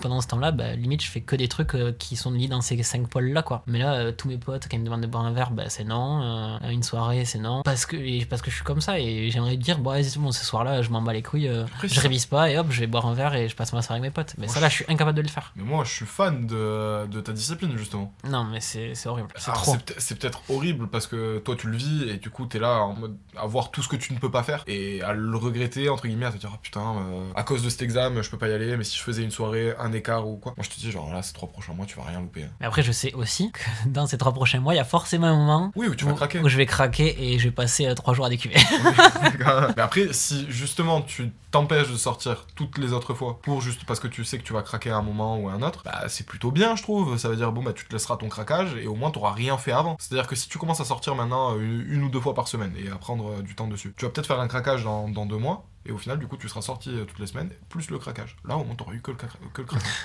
pendant ce temps-là, bah, limite, je fais que des trucs euh, qui sont liés dans ces cinq pôles-là, quoi. Mais là, euh, tous mes potes, quand ils me demandent de boire un verre, bah, c'est non. Euh, une soirée, c'est non. Parce que, et parce que je suis comme ça et j'aimerais dire, bon, vas-y, c'est bon, ce soir-là, je m'en bats les couilles, Après, je ça- révise pas et hop, je vais boire un verre et je passe ma soirée avec mes potes. Mais Moi, ça, là, je suis incapable de le faire. Mais moi, je suis fan de, de ta discipline, justement. Non, mais c'est horrible. C'est Alors, trop. C'est peut- c'est peut-être horrible parce que toi, tu le vis et du coup, t'es là en mode à voir tout ce que tu ne peux pas faire et à le regretter, entre guillemets, à te dire, ah putain, à cause de cet examen, je peux pas y aller, mais si je faisais une soirée un écart ou quoi. Moi, je te dis, genre là, ces trois prochains mois, tu vas rien louper. hein. Mais après, je sais aussi que dans ces trois prochains mois, il y a forcément un moment Oui, où tu vas où, craquer. où je vais craquer et je vais passer euh, trois jours à décuver. Mais après, si justement tu t'empêches de sortir toutes les autres fois pour juste parce que tu sais que tu vas craquer à un moment ou à un autre, bah c'est plutôt bien, je trouve. Ça veut dire, bon, bah tu te laisseras ton craquage et au moins t'auras rien fait avant. C'est-à-dire que si tu commences à sortir maintenant euh, une, une ou deux fois par semaine et à prendre euh, du temps dessus, tu vas peut-être faire un craquage dans, dans deux mois. Et au final, du coup, tu seras sorti euh, toutes les semaines, plus le craquage. Là, au moins, t'auras eu que le, cra- que le craquage.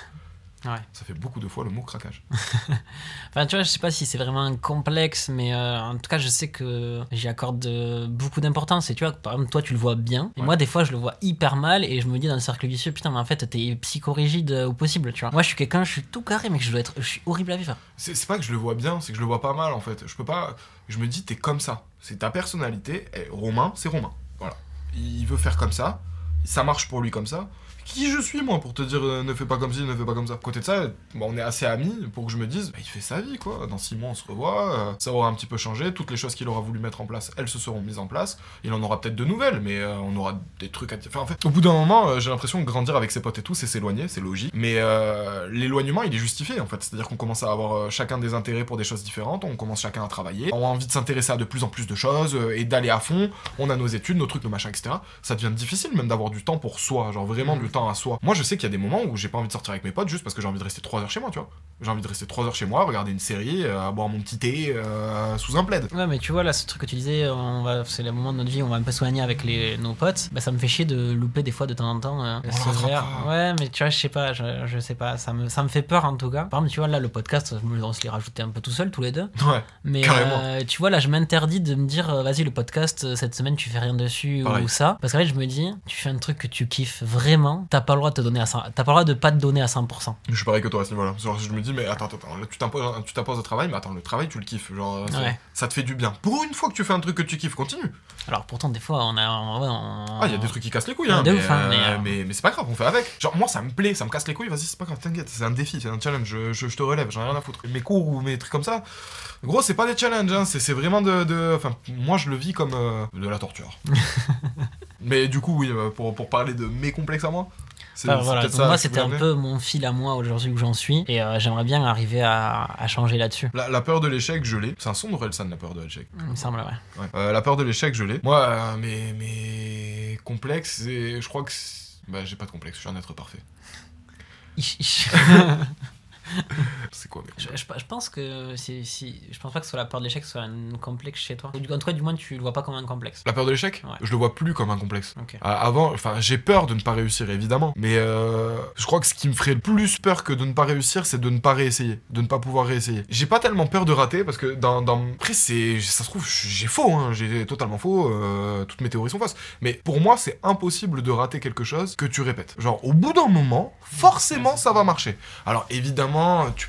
Ouais. Ça fait beaucoup de fois le mot craquage. Enfin, tu vois, je sais pas si c'est vraiment complexe, mais euh, en tout cas, je sais que j'y accorde euh, beaucoup d'importance. Et tu vois, par exemple, toi, tu le vois bien. Et Ouais. moi, des fois, je le vois hyper mal. Et je me dis dans le cercle vicieux, putain, mais en fait, t'es psychorigide euh, au possible, tu vois. Moi, je suis quelqu'un, je suis tout carré, mais je dois être. Je suis horrible à vivre. C'est c'est pas que je le vois bien, c'est que je le vois pas mal en fait. Je peux pas. Je me dis, t'es comme ça. C'est ta personnalité. Et Romain, c'est Romain. Voilà. Il veut faire comme ça. Ça marche pour lui comme ça. Qui je suis moi pour te dire euh, ne fais pas comme ci, ne fais pas comme ça. À côté de ça, bon, on est assez amis pour que je me dise, bah, il fait sa vie quoi. Dans six mois on se revoit, euh, ça aura un petit peu changé. Toutes les choses qu'il aura voulu mettre en place, elles se seront mises en place. Il en aura peut-être de nouvelles, mais euh, on aura des trucs à dire. Enfin, en fait, au bout d'un moment, j'ai l'impression que grandir avec ses potes et tout, c'est s'éloigner, c'est logique. Mais l'éloignement, il est justifié en fait. C'est-à-dire qu'on commence à avoir chacun des intérêts pour des choses différentes, on commence chacun à travailler, on a envie de s'intéresser à de plus en plus de choses et d'aller à fond. On a nos études, nos trucs, nos machins, etc. Ça devient difficile même d'avoir du temps pour soi, genre vraiment du temps à soi. Moi, je sais qu'il y a des moments où j'ai pas envie de sortir avec mes potes juste parce que j'ai envie de rester 3 heures chez moi, tu vois. J'ai envie de rester 3 heures chez moi, regarder une série, euh, boire mon petit thé euh, sous un plaid. Ouais, mais tu vois, là, ce truc que tu disais, on va, c'est le moment de notre vie où on va un peu soigner avec les, nos potes. Bah, ça me fait chier de louper des fois de temps en temps euh, ce verre. Ouais, mais tu vois, je sais pas, je, je sais pas, ça me, ça me fait peur en tout cas. Par exemple, tu vois, là, le podcast, on se l'est rajouté un peu tout seul, tous les deux. Ouais. Mais Carrément. euh, tu vois, là, je m'interdis de me dire, vas-y, le podcast, cette semaine, tu fais rien dessus Pareil. ou ça. Parce qu'en fait, je me dis, tu fais un truc que tu kiffes vraiment, t'as pas le droit de te donner à 100, t'as pas le droit de pas te donner à 100%. Je suis pareil que toi à ce niveau-là. Genre, je me dis, mais attends, attends, attends, tu t'imposes, tu t'imposes au travail, mais attends, le travail, tu le kiffes. Genre, ça, Ouais. ça te fait du bien. Pour une fois que tu fais un truc que tu kiffes, continue. Alors pourtant, des fois, on a. on- Ah, il y a des trucs qui cassent les couilles, hein. de mais, ouf, hein, euh, mais, euh, mais, mais c'est pas grave, on fait avec. Genre, moi, ça me plaît, ça me casse les couilles, vas-y, c'est pas grave, t'inquiète, c'est un défi, c'est un challenge, je, je- je te relève, j'en ai rien à foutre. Mes cours ou mes trucs comme ça, gros, c'est pas des challenges, hein, c'est c'est vraiment de, de- Enfin, moi, je le vis comme euh, de la torture. mais du coup, oui, pour, pour parler de mes complexes à moi, Enfin, c'est voilà, donc ça moi c'était un peu mon fil à moi aujourd'hui où j'en suis et euh, j'aimerais bien arriver à, à changer là-dessus. La, la peur de l'échec, je l'ai. C'est un son de Relsan, la peur de l'échec. Il me semble, ouais. Ouais. Euh, la peur de l'échec, je l'ai. Moi, euh, mes, mes complexes, et je crois que. Bah, j'ai pas de complexe, je suis un être parfait. C'est quoi, mec je, je- je pense que si, si, je pense pas que soit la peur de l'échec soit un complexe chez toi. En tout cas, du moins, tu le vois pas comme un complexe. La peur de l'échec Ouais. Je le vois plus comme un complexe. Ok. Ah, Avant, enfin, j'ai peur de ne pas réussir, évidemment. Mais euh, je crois que ce qui me ferait le plus peur que de ne pas réussir, c'est de ne pas réessayer. De ne pas pouvoir réessayer. J'ai pas tellement peur de rater parce que dans. dans... Après, c'est. Ça se trouve, j'ai faux, hein. J'ai totalement faux. euh, toutes mes théories sont fausses. Mais pour moi, c'est impossible de rater quelque chose que tu répètes. Genre, au bout d'un moment, forcément, ça va marcher. Alors, évidemment, tu.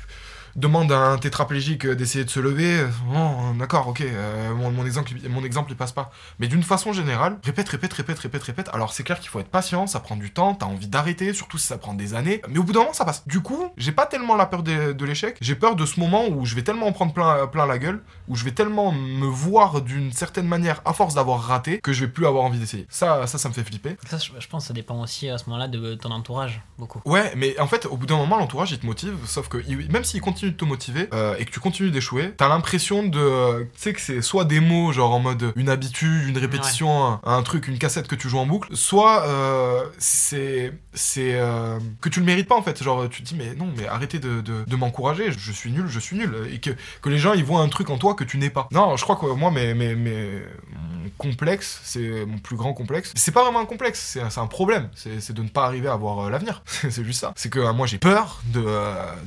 Demande à un tétraplégique d'essayer de se lever. Bon, d'accord, ok. euh, mon, mon exemple, il- mon exemple, il passe pas. Mais d'une façon générale, répète, répète, répète, répète, répète. Alors c'est clair qu'il faut être patient, ça prend du temps, t'as envie d'arrêter, surtout si ça prend des années. Mais au bout d'un moment, ça passe. Du coup, j'ai pas tellement la peur de, de l'échec, j'ai peur de ce moment où je vais tellement en prendre plein, plein la gueule, où je vais tellement me voir d'une certaine manière à force d'avoir raté, que je vais plus avoir envie d'essayer. Ça, ça, ça me fait flipper. Ça, je, pense que ça dépend aussi à ce moment-là de ton entourage, beaucoup. Ouais, mais en fait, au bout d'un moment, l'entourage, il te motive, sauf que même s'il continue de te motiver euh, et que tu continues d'échouer, t'as l'impression de... Tu sais que c'est soit des mots, genre en mode une habitude, une répétition, un, un truc, une cassette que tu joues en boucle, soit euh, c'est... c'est euh, que tu le mérites pas, en fait. Genre, tu te dis, mais non, mais arrêtez de, de, de m'encourager, je suis nul, je suis nul. Et que, que les gens, ils voient un truc en toi que tu n'es pas. Non, je crois que moi, mes, mes, mes- mon complexe, c'est mon plus grand complexe. C'est pas vraiment un complexe, c'est un, problème. C'est de ne pas arriver à voir l'avenir. c'est juste ça. C'est que moi, j'ai peur de,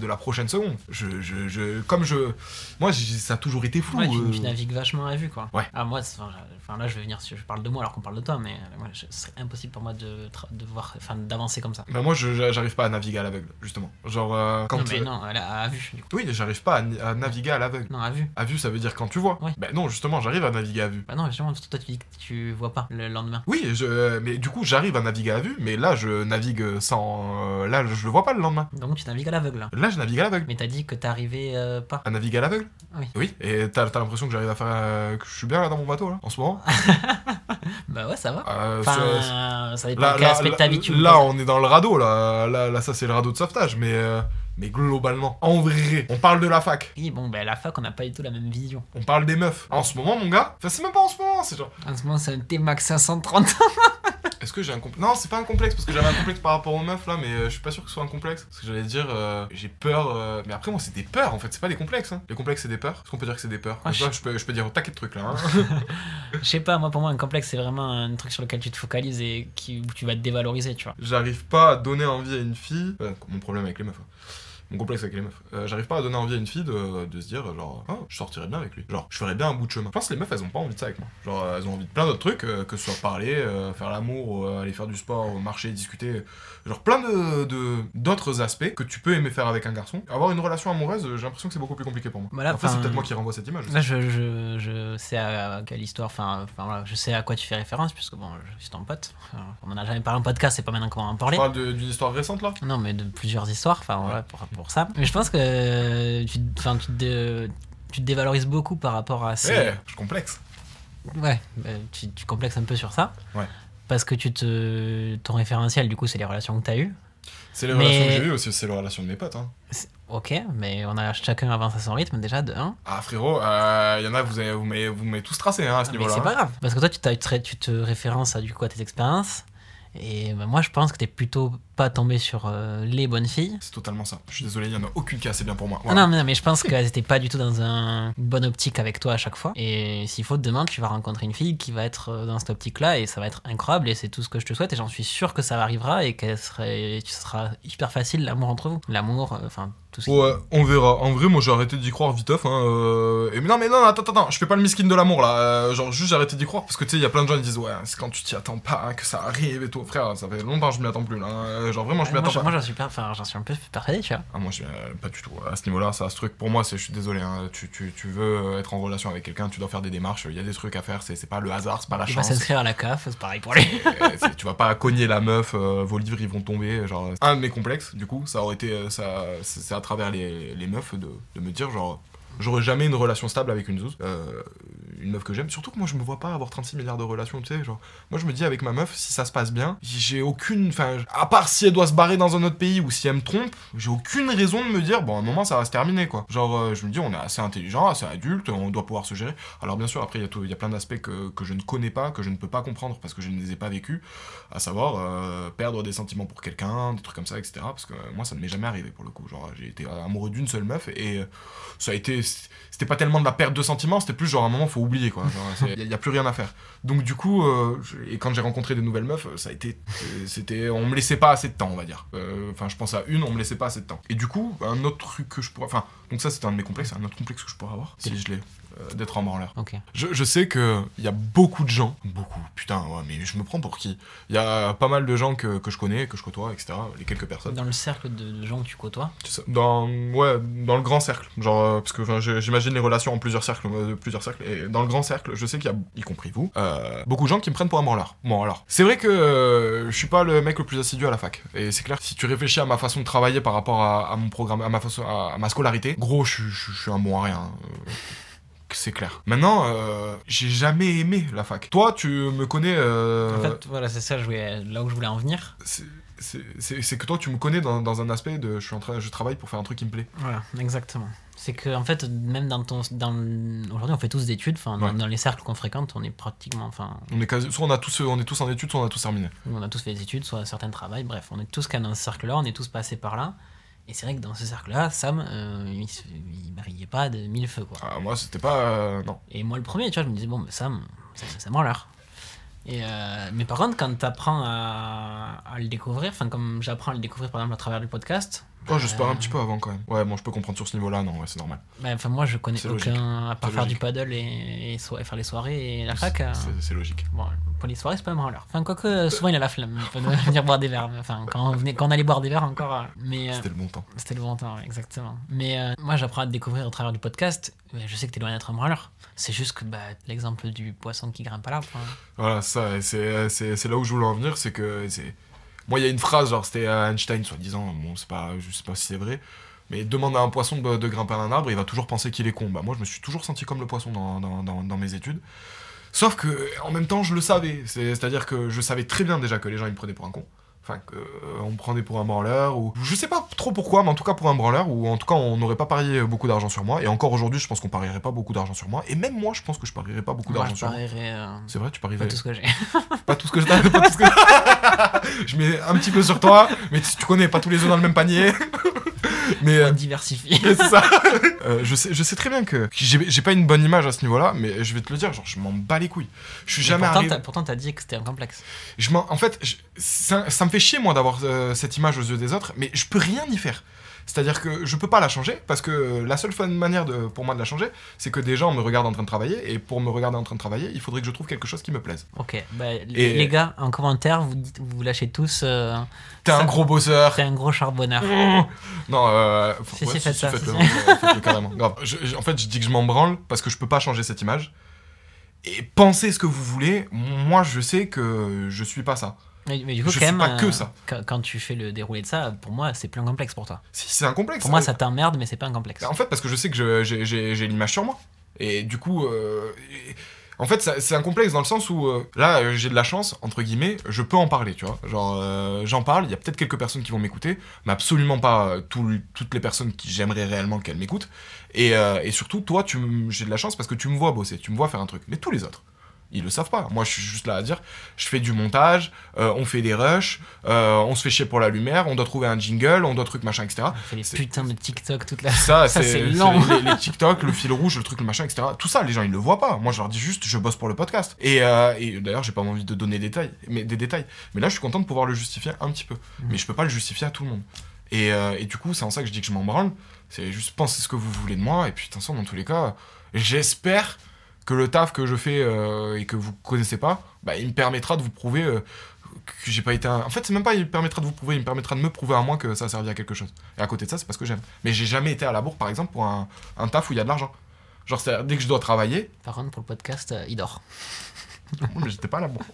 de la prochaine seconde. Je, je, je, comme je. Moi, ça a toujours été flou. Ouais, tu, euh. tu navigues vachement à vue, quoi. Ouais. Ah, moi, enfin, là, je vais venir. Je parle de moi alors qu'on parle de toi, mais moi, ce serait impossible pour moi de, tra- de voir, enfin, d'avancer comme ça. Bah, moi, j'arrive pas à naviguer à l'aveugle, justement. Genre, euh, quand. non, mais non, à vue, du coup. Oui, j'arrive pas à, naviguer à l'aveugle. Non, à vue. À vue, ça veut dire quand tu vois. Ouais. Bah non, justement, j'arrive à naviguer à vue. Bah non, justement, toi, tu, tu, tu vois pas le lendemain. Oui, je, mais du coup, j'arrive à naviguer à vue, mais là, je navigue sans. euh, là, je le vois pas le lendemain. Donc tu navigues à l'aveugle. là. Là, je navigue à l'aveugle. Mais t'as dit que t'arrivais euh, pas. À naviguer à l'aveugle Oui. Oui, et t'as t'as l'impression que j'arrive à faire. euh, que je suis bien là dans mon bateau, là, en ce moment Bah ouais, ça va. Euh, Enfin, euh, ça dépend Là, quel aspect de là, on est dans le radeau, là. Là, là ça, c'est le radeau de sauvetage, mais. euh, mais globalement, en vrai, on parle de la fac, Oui, bon, ben la fac, on n'a pas du tout la même vision. on parle des meufs. En ce moment, mon gars, enfin, c'est même pas en ce moment, c'est genre. En ce moment, c'est un T-Max 530. Est-ce que j'ai un complexe? Non, c'est pas un complexe, parce que j'avais un complexe par rapport aux meufs là, mais euh, je suis pas sûr que ce soit un complexe. Parce que j'allais dire, euh, j'ai peur. euh, Mais après, moi, c'est des peurs en fait, c'est pas des complexes. Hein. Les complexes, c'est des peurs. Est-ce qu'on peut dire que c'est des peurs? Ah, je... peux, je peux dire un taquet de trucs là. Hein. Je sais pas, moi, pour moi, un complexe, c'est vraiment un truc sur lequel tu te focalises et qui, où tu vas te dévaloriser, tu vois. J'arrive pas à donner envie à une fille. euh, mon problème avec les meufs. hein. Mon complexe avec les meufs. Euh, J'arrive pas à donner envie à une fille de, de se dire, genre, ah, je sortirais bien avec lui. Genre, je ferais bien un bout de chemin. Je pense que les meufs, elles ont pas envie de ça avec moi. Genre, elles ont envie de plein d'autres trucs, euh, que ce soit parler, euh, faire l'amour, euh, aller faire du sport, euh, marcher, discuter. Genre, plein de de- d'autres aspects que tu peux aimer faire avec un garçon. Avoir une relation amoureuse, euh, j'ai l'impression que c'est beaucoup plus compliqué pour moi. Voilà, Après, c'est peut-être moi qui renvoie cette image. Là, je, je, je sais à, à quelle histoire, enfin, voilà, je sais à quoi tu fais référence, puisque bon, je suis ton pote. On en a jamais parlé en podcast, c'est pas maintenant qu'on va en parler. parle de- d'une histoire récente là? Non, mais de plusieurs histoires, enfin, voilà, pour, pour ça. Mais je pense que tu, enfin, tu, te, dé- tu te dévalorises beaucoup par rapport à ces. Eh, je complexe. Ouais, bah, tu, tu complexes un peu sur ça. Ouais. Parce que tu te, ton référentiel, du coup, c'est les relations que tu as eues. C'est les Mais- relations que j'ai eues aussi, c'est les relations de mes potes. Hein. Ok, mais on a chacun avance à son rythme déjà de 1. Ah frérot, il y en a, vous avez- vous m'avez vous tous tracé hein, à ce mais niveau-là. c'est pas grave. Parce que toi, tu, tu te- tu références à, du coup, à tes expériences. Et bah, moi, je pense que t'es plutôt pas tombé sur euh, les bonnes filles. C'est totalement ça. Je suis désolé, il y en a aucune qui est assez bien pour moi. Ah non, mais, non, mais je pense qu'elles étaient pas du tout dans un- une bonne optique avec toi à chaque fois. Et s'il faut, demain, tu vas rencontrer une fille qui va être euh, dans cette optique-là et ça va être incroyable et c'est tout ce que je te souhaite et j'en suis sûr que ça arrivera et que serait, ce sera hyper facile l'amour entre vous. L'amour, euh, enfin, tout ce qui- Ouais, on verra. En vrai, moi j'ai arrêté d'y croire viteuf. Hein, euh, Et mais non, mais non, attends, attends, je fais pas le miskin de l'amour là. Euh, genre, juste j'ai arrêté d'y croire parce que tu sais, il y a plein de gens qui disent Ouais, c'est quand tu t'y attends pas hein, que ça arrive et tout. Frère, ça fait longtemps que je m'y attends plus là. Euh, Genre, vraiment, je m'y moi, attends pas. moi, j'en suis, enfin, j'en suis un peu persuadé, tu vois. Ah, moi, je suis euh, pas du tout. À ce niveau-là, ça, ce truc, pour moi, c'est, je suis désolé. Hein, tu, tu, tu veux euh, être en relation avec quelqu'un, tu dois faire des démarches. Il y a des trucs à faire. C'est, c'est pas le hasard, c'est pas la Il va chance. s'inscrire à la CAF, c'est pareil pour lui. C'est- tu vas pas cogner la meuf, euh, vos livres ils vont tomber. Genre, un de mes complexes, du coup, ça aurait été, ça, c'est c'est à travers les, les meufs de, de me dire genre, j'aurais jamais une relation stable avec une zouze, euh, une meuf que j'aime. Surtout que moi je me vois pas avoir 36 milliards de relations, tu sais, genre, moi je me dis avec ma meuf, si ça se passe bien, j'ai aucune, enfin, à part si elle doit se barrer dans un autre pays ou si elle me trompe, j'ai aucune raison de me dire bon, à un moment ça va se terminer quoi. Genre, euh, je me dis on est assez intelligent, assez adulte, on doit pouvoir se gérer. Alors bien sûr après il y y a plein d'aspects que, que je ne connais pas, que je ne peux pas comprendre parce que je ne les ai pas vécus à savoir euh, perdre des sentiments pour quelqu'un, des trucs comme ça, etc. Parce que euh, moi, ça ne m'est jamais arrivé pour le coup. Genre, j'ai été amoureux d'une seule meuf et ça a été. C'était pas tellement de la perte de sentiments, c'était plus genre à un moment, faut oublier quoi. Il n'y a, plus rien à faire. Donc, du coup, euh, et quand j'ai rencontré des nouvelles meufs, ça a été. euh, C'était. On me laissait pas assez de temps, on va dire. Euh, Enfin, je pense à une, on me laissait pas assez de temps. Et du coup, un autre truc que je pourrais. Enfin, donc ça, c'était un de mes complexes. Un autre complexe que je pourrais avoir, si je l'ai, euh, d'être en branleur. Ok. Je, je sais que il y a beaucoup de gens, beaucoup, putain, ouais, mais je me prends pour qui? Il y a pas mal de gens que, que je connais, que je côtoie, etc. Les quelques personnes. Dans le cercle de, de gens que tu côtoies, Dans, ouais, dans le grand cercle. Genre, euh, parce que j'imagine les relations en plusieurs cercles, euh, plusieurs cercles. Et dans le grand cercle, je sais qu'il y a, y compris vous, euh, beaucoup de gens qui me prennent pour un branleur. Bon, alors, c'est vrai que euh, je suis pas le mec le plus assidu à la fac. Et c'est clair, si tu réfléchis à ma façon de travailler par rapport à, à mon programme, à ma façon, à, à ma scolarité, gros, je, je- je suis un bon à rien. C'est clair. Maintenant, euh, j'ai jamais aimé la fac. Toi, tu me connais. euh, en fait, voilà, c'est ça, je voulais, là où je voulais en venir. c'est- que toi, tu me connais dans, dans un aspect de je suis en train, je travaille pour faire un truc qui me plaît. Voilà, exactement. C'est que en fait, même dans ton, dans aujourd'hui, on fait tous des études. Enfin, dans, Ouais. dans les cercles qu'on fréquente, on est pratiquement, enfin, On est quasi, soit on a tous, on est tous en études, soit on a tous terminé. on a tous fait des études, soit certains travaillent. Bref, on est tous même dans ce cercle-là, on est tous passés par là. Et c'est vrai que dans ce cercle-là, Sam, euh, il, se- il brillait pas de mille feux, quoi. Ah, moi, c'était pas, euh, non. Et moi, le premier, tu vois, je me disais, bon, mais Sam, c'est c'est moi l'heure. Et euh, mais par contre, quand tu apprends à, à le découvrir, enfin, comme j'apprends à le découvrir par exemple à travers le podcast, Oh, j'espère Euh. un petit peu avant quand même. Ouais, bon, je peux comprendre sur ce niveau-là, non, ouais, c'est normal. bah, enfin, moi je connais aucun, logique. à part faire logique. du paddle et, et so- et faire les soirées et la fac. euh, C'est logique. bon, pour les soirées, c'est pas un branleur. Enfin, quoique, euh, souvent il a la flemme de venir boire des verres. Enfin, quand on, venait, quand on allait boire des verres encore. euh, Mais, euh, C'était le bon temps. c'était le bon temps, ouais, exactement. Mais euh, moi, j'apprends à te découvrir au travers du podcast. Je sais que t'es loin d'être un branleur. C'est juste que bah, l'exemple du poisson qui grimpe à l'arbre. hein. Voilà, ça, c'est là où je voulais en venir, c'est que. Moi, il y a une phrase, genre, c'était à Einstein, soi-disant, bon, c'est je sais pas si c'est vrai, mais demande à un poisson de, grimper à un arbre, il va toujours penser qu'il est con. Bah, moi, je me suis toujours senti comme le poisson dans, mes études. Sauf que, en même temps, je le savais. C'est- C'est-à-dire que je savais très bien déjà que les gens, ils me prenaient pour un con. Enfin, qu'on me prenait pour un branleur, ou. Je sais pas trop pourquoi, mais en tout cas pour un branleur, ou en tout cas, on n'aurait pas parié beaucoup d'argent sur moi. Et encore aujourd'hui, je pense qu'on parierait pas beaucoup d'argent sur moi. Et même moi, je pense que je parierais pas beaucoup d'argent sur moi. euh, C'est vrai, tu pas parierais tout ce que j'ai. pas tout ce que donne, pas tout ce que je mets un petit peu sur toi, mais tu tu connais pas tous les œufs dans le même panier. mais euh, Diversifié. c'est ça. Euh, je sais, je sais très bien que j'ai pas une bonne image à ce niveau-là, mais je vais te le dire, genre je m'en bats les couilles. Je suis Mais jamais pourtant, arrivé. t'as- pourtant, t'as dit que c'était un complexe. Je m'en- en fait, je- ça, ça me fait chier moi d'avoir euh, cette image aux yeux des autres, mais je peux rien y faire. C'est-à-dire que je peux pas la changer parce que la seule manière de, pour moi de la changer, c'est que des gens me regardent en train de travailler et pour me regarder en train de travailler, il faudrait que je trouve quelque chose qui me plaise. Ok, bah, Et- les gars, en commentaire, vous, dites- vous lâchez tous. euh, T'es un gros bosseur. T'es un gros charbonneur. Non, euh, Si, si, faites ça, faites-le, si, ouais, faites-le carrément. Grave. Je- je- en fait, je dis que je m'en branle parce que je peux pas changer cette image. Et pensez ce que vous voulez, moi je sais que je suis pas ça. Mais, mais du coup, Je quand même, pas que euh, ça. Quand, quand tu fais le déroulé de ça, pour moi, c'est plus un complexe pour toi. Si, c'est un complexe. Pour moi, Euh, ça t'emmerde, mais c'est pas un complexe. En fait, parce que je sais que j'ai- l'image sur moi. Et du coup, euh, en fait, c'est un complexe dans le sens où euh, là, j'ai de la chance, entre guillemets, je peux en parler, tu vois. Genre, euh, j'en parle, il y a peut-être quelques personnes qui vont m'écouter, mais absolument pas tout- toutes les personnes qui j'aimerais réellement qu'elles m'écoutent. Et, et surtout, toi, j'ai de la chance parce que tu me vois bosser, tu me vois faire un truc. Mais tous les autres, ils le savent pas. Moi, je suis juste là à dire, je fais du montage, euh, on fait des rushs, euh, on se fait chier pour la lumière, on doit trouver un jingle, on doit truc machin, etc. On fait les putains de TikTok toute la. Ça, Ça, c'est lent. Les, les TikTok, le fil rouge, le truc, le machin, etc. Tout ça, les gens, ils le voient pas. Moi, je leur dis juste, je bosse pour le podcast. Et, euh, et d'ailleurs, j'ai pas envie de donner des détails, mais, des détails. Mais là, je suis content de pouvoir le justifier un petit peu. Mhm. Mais je peux pas le justifier à tout le monde. Et, euh, et du coup, c'est en ça que je dis que je m'en branle. C'est juste penser ce que vous voulez de moi. Et puis, de toute façon, dans tous les cas, j'espère que le taf que je fais euh, et que vous connaissez pas, bah, il me permettra de vous prouver euh, que j'ai pas été un... En fait, c'est même pas il me permettra de vous prouver, il me permettra de me prouver à moi que ça a servi à quelque chose. Et à côté de ça, c'est parce que j'aime. Mais j'ai jamais été à la bourre, par exemple, pour un, un taf où il y a de l'argent. Genre, dès que je dois travailler, Par contre, pour le podcast, euh, il dort. mais j'étais pas à la bourre.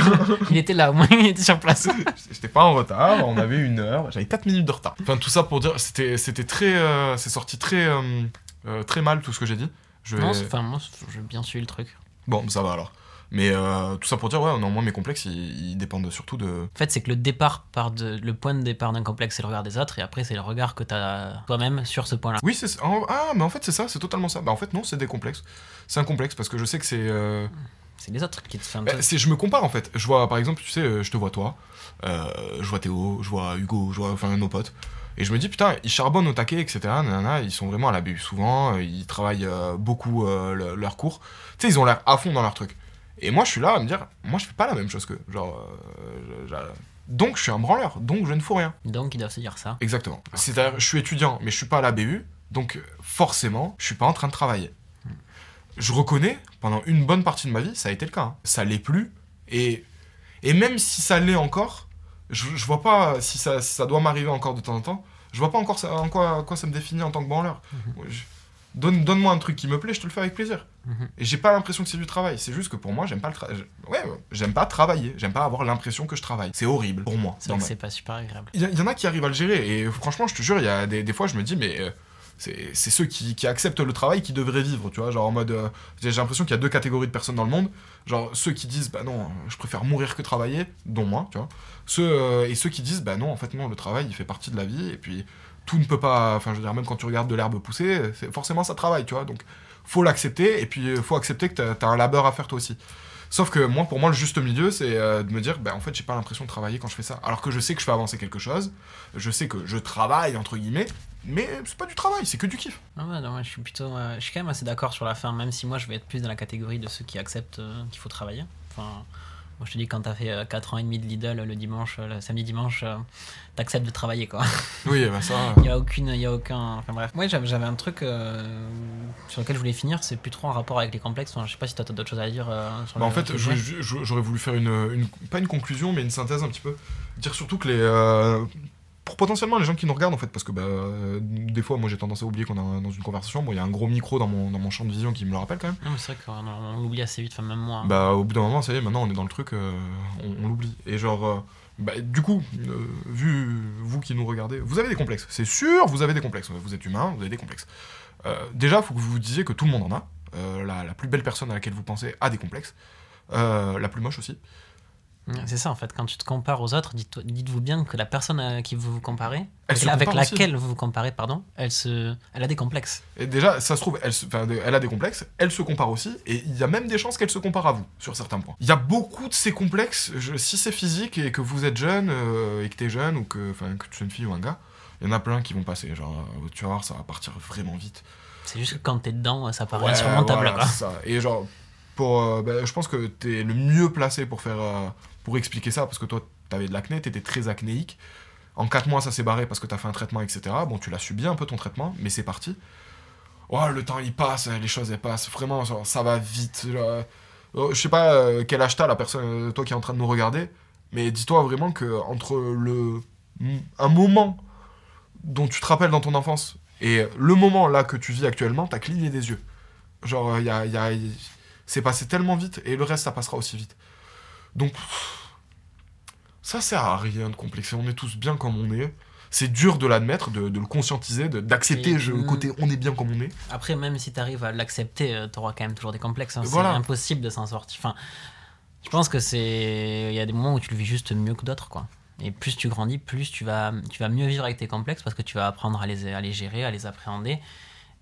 Il était là, au moins, il était sur place. J'étais pas en retard, on avait une heure, j'avais 4 minutes de retard. Enfin, tout ça pour dire, c'était très. c'est sorti très, très mal tout ce que j'ai dit. Je vais- Non, enfin, moi, j'ai bien suivi le truc. Bon, ça va alors. Mais euh, tout ça pour dire, ouais, non, moi mes complexes, ils, ils dépendent surtout de. En fait, c'est que le départ part de, le point de départ d'un complexe, c'est le regard des autres, et après, c'est le regard que tu as toi-même sur ce point-là. Oui, c'est Ah, mais en fait, c'est ça, c'est totalement ça. Bah, en fait, non, c'est des complexes. C'est un complexe parce que je sais que c'est. euh, C'est les autres qui te font bah, je me compare en fait. Je vois, par exemple, tu sais, euh, je te vois toi, euh, je vois Théo, je vois Hugo, je vois enfin nos potes. Et je me dis, putain, ils charbonnent au taquet, etc. nanana, ils sont vraiment à la BU souvent, euh, ils travaillent euh, beaucoup euh, le- leurs cours. Tu sais, ils ont l'air à fond dans leur truc. Et moi, je suis là à me dire, moi, je fais pas la même chose qu'eux. Genre, euh, donc, je suis un branleur, donc je ne fous rien. Donc, ils doivent se dire ça. Exactement. C'est-à-dire, je suis étudiant, mais je suis pas à la BU, donc forcément, je suis pas en train de travailler. Je reconnais, pendant une bonne partie de ma vie, ça a été le cas. hein. Ça l'est plus, et, et même si ça l'est encore, je, je vois pas si ça, doit m'arriver encore de temps en temps. Je vois pas encore ça- en quoi, ça me définit en tant que branleur. Je- Donne, donne-moi un truc qui me plaît, je te le fais avec plaisir. Mhm. Et j'ai pas l'impression que c'est du travail. C'est juste que pour moi, j'aime pas le travail. Ouais, j'aime pas travailler. J'aime pas avoir l'impression que je travaille. C'est horrible pour moi. C'est c'est pas super agréable. il y, en a qui arrivent à le gérer. Et franchement, je te jure, il y a des, des fois, je me dis, mais euh, c'est ceux qui, qui acceptent le travail qui devraient vivre, tu vois. Genre en mode. euh, j'ai j'ai l'impression qu'il y a deux catégories de personnes dans le monde. Genre ceux qui disent, bah non, je préfère mourir que travailler, dont moi, tu vois. Euh, et ceux qui disent, bah non, en fait, non, le travail, il fait partie de la vie. Et puis, tout ne peut pas. Enfin, je veux dire, même quand tu regardes de l'herbe pousser, forcément, ça travaille, tu vois. Donc, faut l'accepter. Et puis, euh, faut accepter que t'as as un labeur à faire toi aussi. Sauf que moi, pour moi, le juste milieu, c'est euh, de me dire, bah, en fait, j'ai pas l'impression de travailler quand je fais ça. Alors que je sais que je fais avancer quelque chose, je sais que je travaille, entre guillemets, mais c'est pas du travail, c'est que du kiff. Ah ouais, non, moi, je suis plutôt. je suis quand même assez d'accord sur la fin, même si moi, je vais être plus dans la catégorie de ceux qui acceptent qu'il faut travailler. Enfin. Moi, je te dis, quand t'as fait 4 ans et demi de Lidl le dimanche, euh, le samedi dimanche, euh, t'acceptes de travailler, quoi. Oui, bah ça. Il y a aucune, il y a aucun. Enfin bref. Moi, j'avais, j'avais un truc. euh, sur lequel je voulais finir, c'est plus trop en rapport avec les complexes. Enfin, je sais pas si toi, t'as d'autres choses à dire euh, sur Bah, en fait, j'aurais voulu faire une, une- pas une conclusion, mais une synthèse un petit peu. Dire surtout que les. euh, pour potentiellement les gens qui nous regardent, en fait, parce que bah, euh, des fois, moi j'ai tendance à oublier qu'on est dans une conversation. Bon, il y a un gros micro dans mon, dans mon champ de vision qui me le rappelle quand même. Non, mais c'est vrai qu'on on l'oublie assez vite, enfin, même moi. hein. Bah, au bout d'un moment, ça y est, maintenant on est dans le truc, euh, on, on l'oublie. Et genre. euh, bah, du coup, vu vous qui nous regardez, vous avez des complexes. C'est sûr, vous avez des complexes. Vous êtes humain, vous avez des complexes. Déjà, il faut que vous vous disiez que tout le monde en a. La, la plus belle personne à laquelle vous pensez a des complexes. La plus moche aussi. C'est ça en fait, quand tu te compares aux autres, dites- dites-vous bien que la personne à qui vous vous comparez, Elle se avec aussi. laquelle vous vous comparez, pardon, elle, se, elle a des complexes. Et déjà, ça se trouve, elle, se- enfin, elle a des complexes, elle se compare aussi, et il y a même des chances qu'elle se compare à vous, sur certains points. Il y a beaucoup de ces complexes, je- si c'est physique et que vous êtes jeune, euh, et que t'es jeune, ou que, enfin, que tu es une fille ou un gars, il y en a plein qui vont passer, genre, tu vas voir, ça va partir vraiment vite. C'est juste que quand t'es dedans, ça paraît Ouais, insurmontable. voilà, quoi. c'est ça. Et genre, pour, euh, bah, je pense que t'es le mieux placé pour faire, euh, pour expliquer ça, parce que toi, t'avais de l'acné, t'étais très acnéique. En 4 mois, ça s'est barré parce que t'as fait un traitement, etc. Bon, tu l'as subi un peu ton traitement, mais c'est parti. Oh, le temps il passe, les choses elles passent. Vraiment, ça va vite. genre, euh, je sais pas euh, quel âge t'as, la personne, euh, toi qui est en train de nous regarder, mais dis-toi vraiment que entre le un moment dont tu te rappelles dans ton enfance et le moment là que tu vis actuellement, t'as cligné des yeux. Genre, euh, y a, c'est passé tellement vite et le reste, ça passera aussi vite. Donc, pff, ça sert à rien de complexer. On est tous bien comme on est. C'est dur de l'admettre, de, de le conscientiser, d'accepter le côté on est bien comme on est. Après, même si t'arrives à l'accepter, euh, t'auras quand même toujours des complexes. hein. Voilà. C'est impossible de s'en sortir. Enfin, je pense que c'est. Il y a des moments où tu le vis juste mieux que d'autres, quoi. Et plus tu grandis, plus tu vas, tu vas mieux vivre avec tes complexes parce que tu vas apprendre à les, à les gérer, à les appréhender.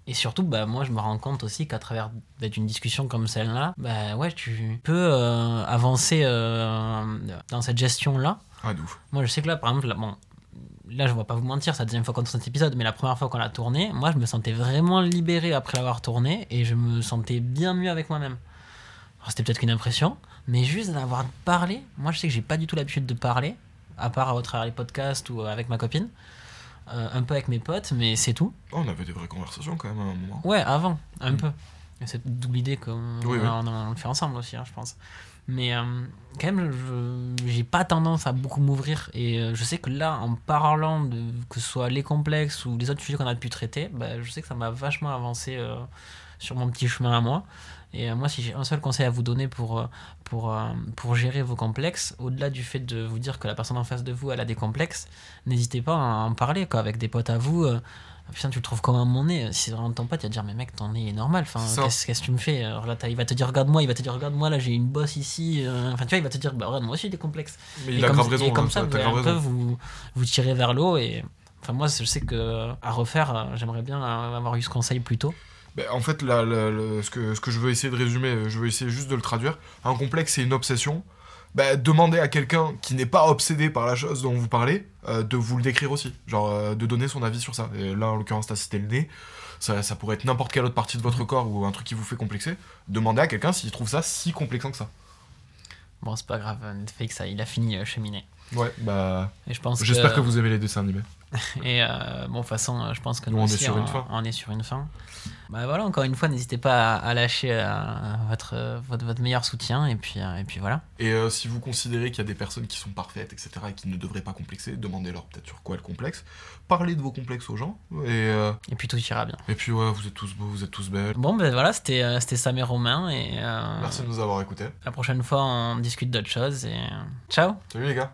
Et surtout, bah, moi, je me rends compte aussi qu'à travers d'être une discussion comme celle-là, bah, ouais, tu peux euh, avancer euh, dans cette gestion-là. Ah. Moi, je sais que là, par exemple, là, bon, là, je vais pas vous mentir, c'est la deuxième fois qu'on tourne cet épisode, mais la première fois qu'on l'a tourné, moi, je me sentais vraiment libéré après l'avoir tourné et je me sentais bien mieux avec moi-même. C'était peut-être qu'une impression, mais juste d'avoir parlé, moi, je sais que j'ai pas du tout l'habitude de parler, à part à travers les podcasts ou avec ma copine, euh, un peu avec mes potes, mais c'est tout. Oh, on avait des vraies conversations quand même à un moment. Ouais, avant, un Mm. peu. C'est d'où l'idée qu'on Oui, oui. on- on le fait ensemble aussi, hein, je pense. Mais euh, quand même, je j'ai pas tendance à beaucoup m'ouvrir. Et euh, je sais que là, en parlant de que ce soit les complexes ou les autres sujets qu'on a pu traiter, bah, je sais que ça m'a vachement avancé sur mon petit chemin à moi. Et euh, moi, si j'ai un seul conseil à vous donner pour, euh, pour, euh, pour gérer vos complexes, au-delà du fait de vous dire que la personne en face de vous, elle a des complexes, n'hésitez pas à en parler quoi, avec des potes à vous. Putain, tu le trouves comment mon nez? Si c'est vraiment ton pote, il va te dire, mais mec, ton nez est normal. Enfin, qu'est-ce que tu me fais? Alors là, il va te dire, regarde-moi, il va te dire, regarde-moi, là, j'ai une bosse ici. Enfin, tu vois, il va te dire, bah, regarde, moi aussi, j'ai des complexes. Mais et il a comme, grave et raison. comme hein, ça, vous grave un peu vous, vous tirer vers l'eau. Et enfin, moi, je sais que à refaire, j'aimerais bien avoir eu ce conseil plus tôt. Ben, en fait, ce, que, je veux essayer de résumer, je veux essayer juste de le traduire. Un complexe, c'est une obsession. Ben, demandez à quelqu'un qui n'est pas obsédé par la chose dont vous parlez euh, de vous le décrire aussi. Genre, euh, de donner son avis sur ça. Et là, en l'occurrence, t'as cité le nez. Ça, pourrait être n'importe quelle autre partie de votre corps ou un truc qui vous fait complexer. Demandez à quelqu'un s'il trouve ça si complexant que ça. Bon, c'est pas grave, Netflix, il a fini euh, cheminer. Ouais, bah. Et je pense J'espère que... que vous aimez les dessins animés. Et euh, bon, de toute façon, euh, je pense que Nous, nous, on est sur une fin. On est sur une fin. Bah voilà, encore une fois, n'hésitez pas à, lâcher euh, votre, votre, votre meilleur soutien. Et puis, et puis voilà. Et euh, si vous considérez qu'il y a des personnes qui sont parfaites, etc., et qui ne devraient pas complexer, demandez-leur peut-être sur quoi elles complexent. Parlez de vos complexes aux gens. Et, euh, Et puis tout ira bien. et puis, ouais, vous êtes tous beaux, vous êtes tous belles. Bon, ben voilà, c'était c'était Sam et Romain. Et Merci de nous avoir écoutés. la prochaine fois, on discute d'autres choses. Et ciao! Salut les gars.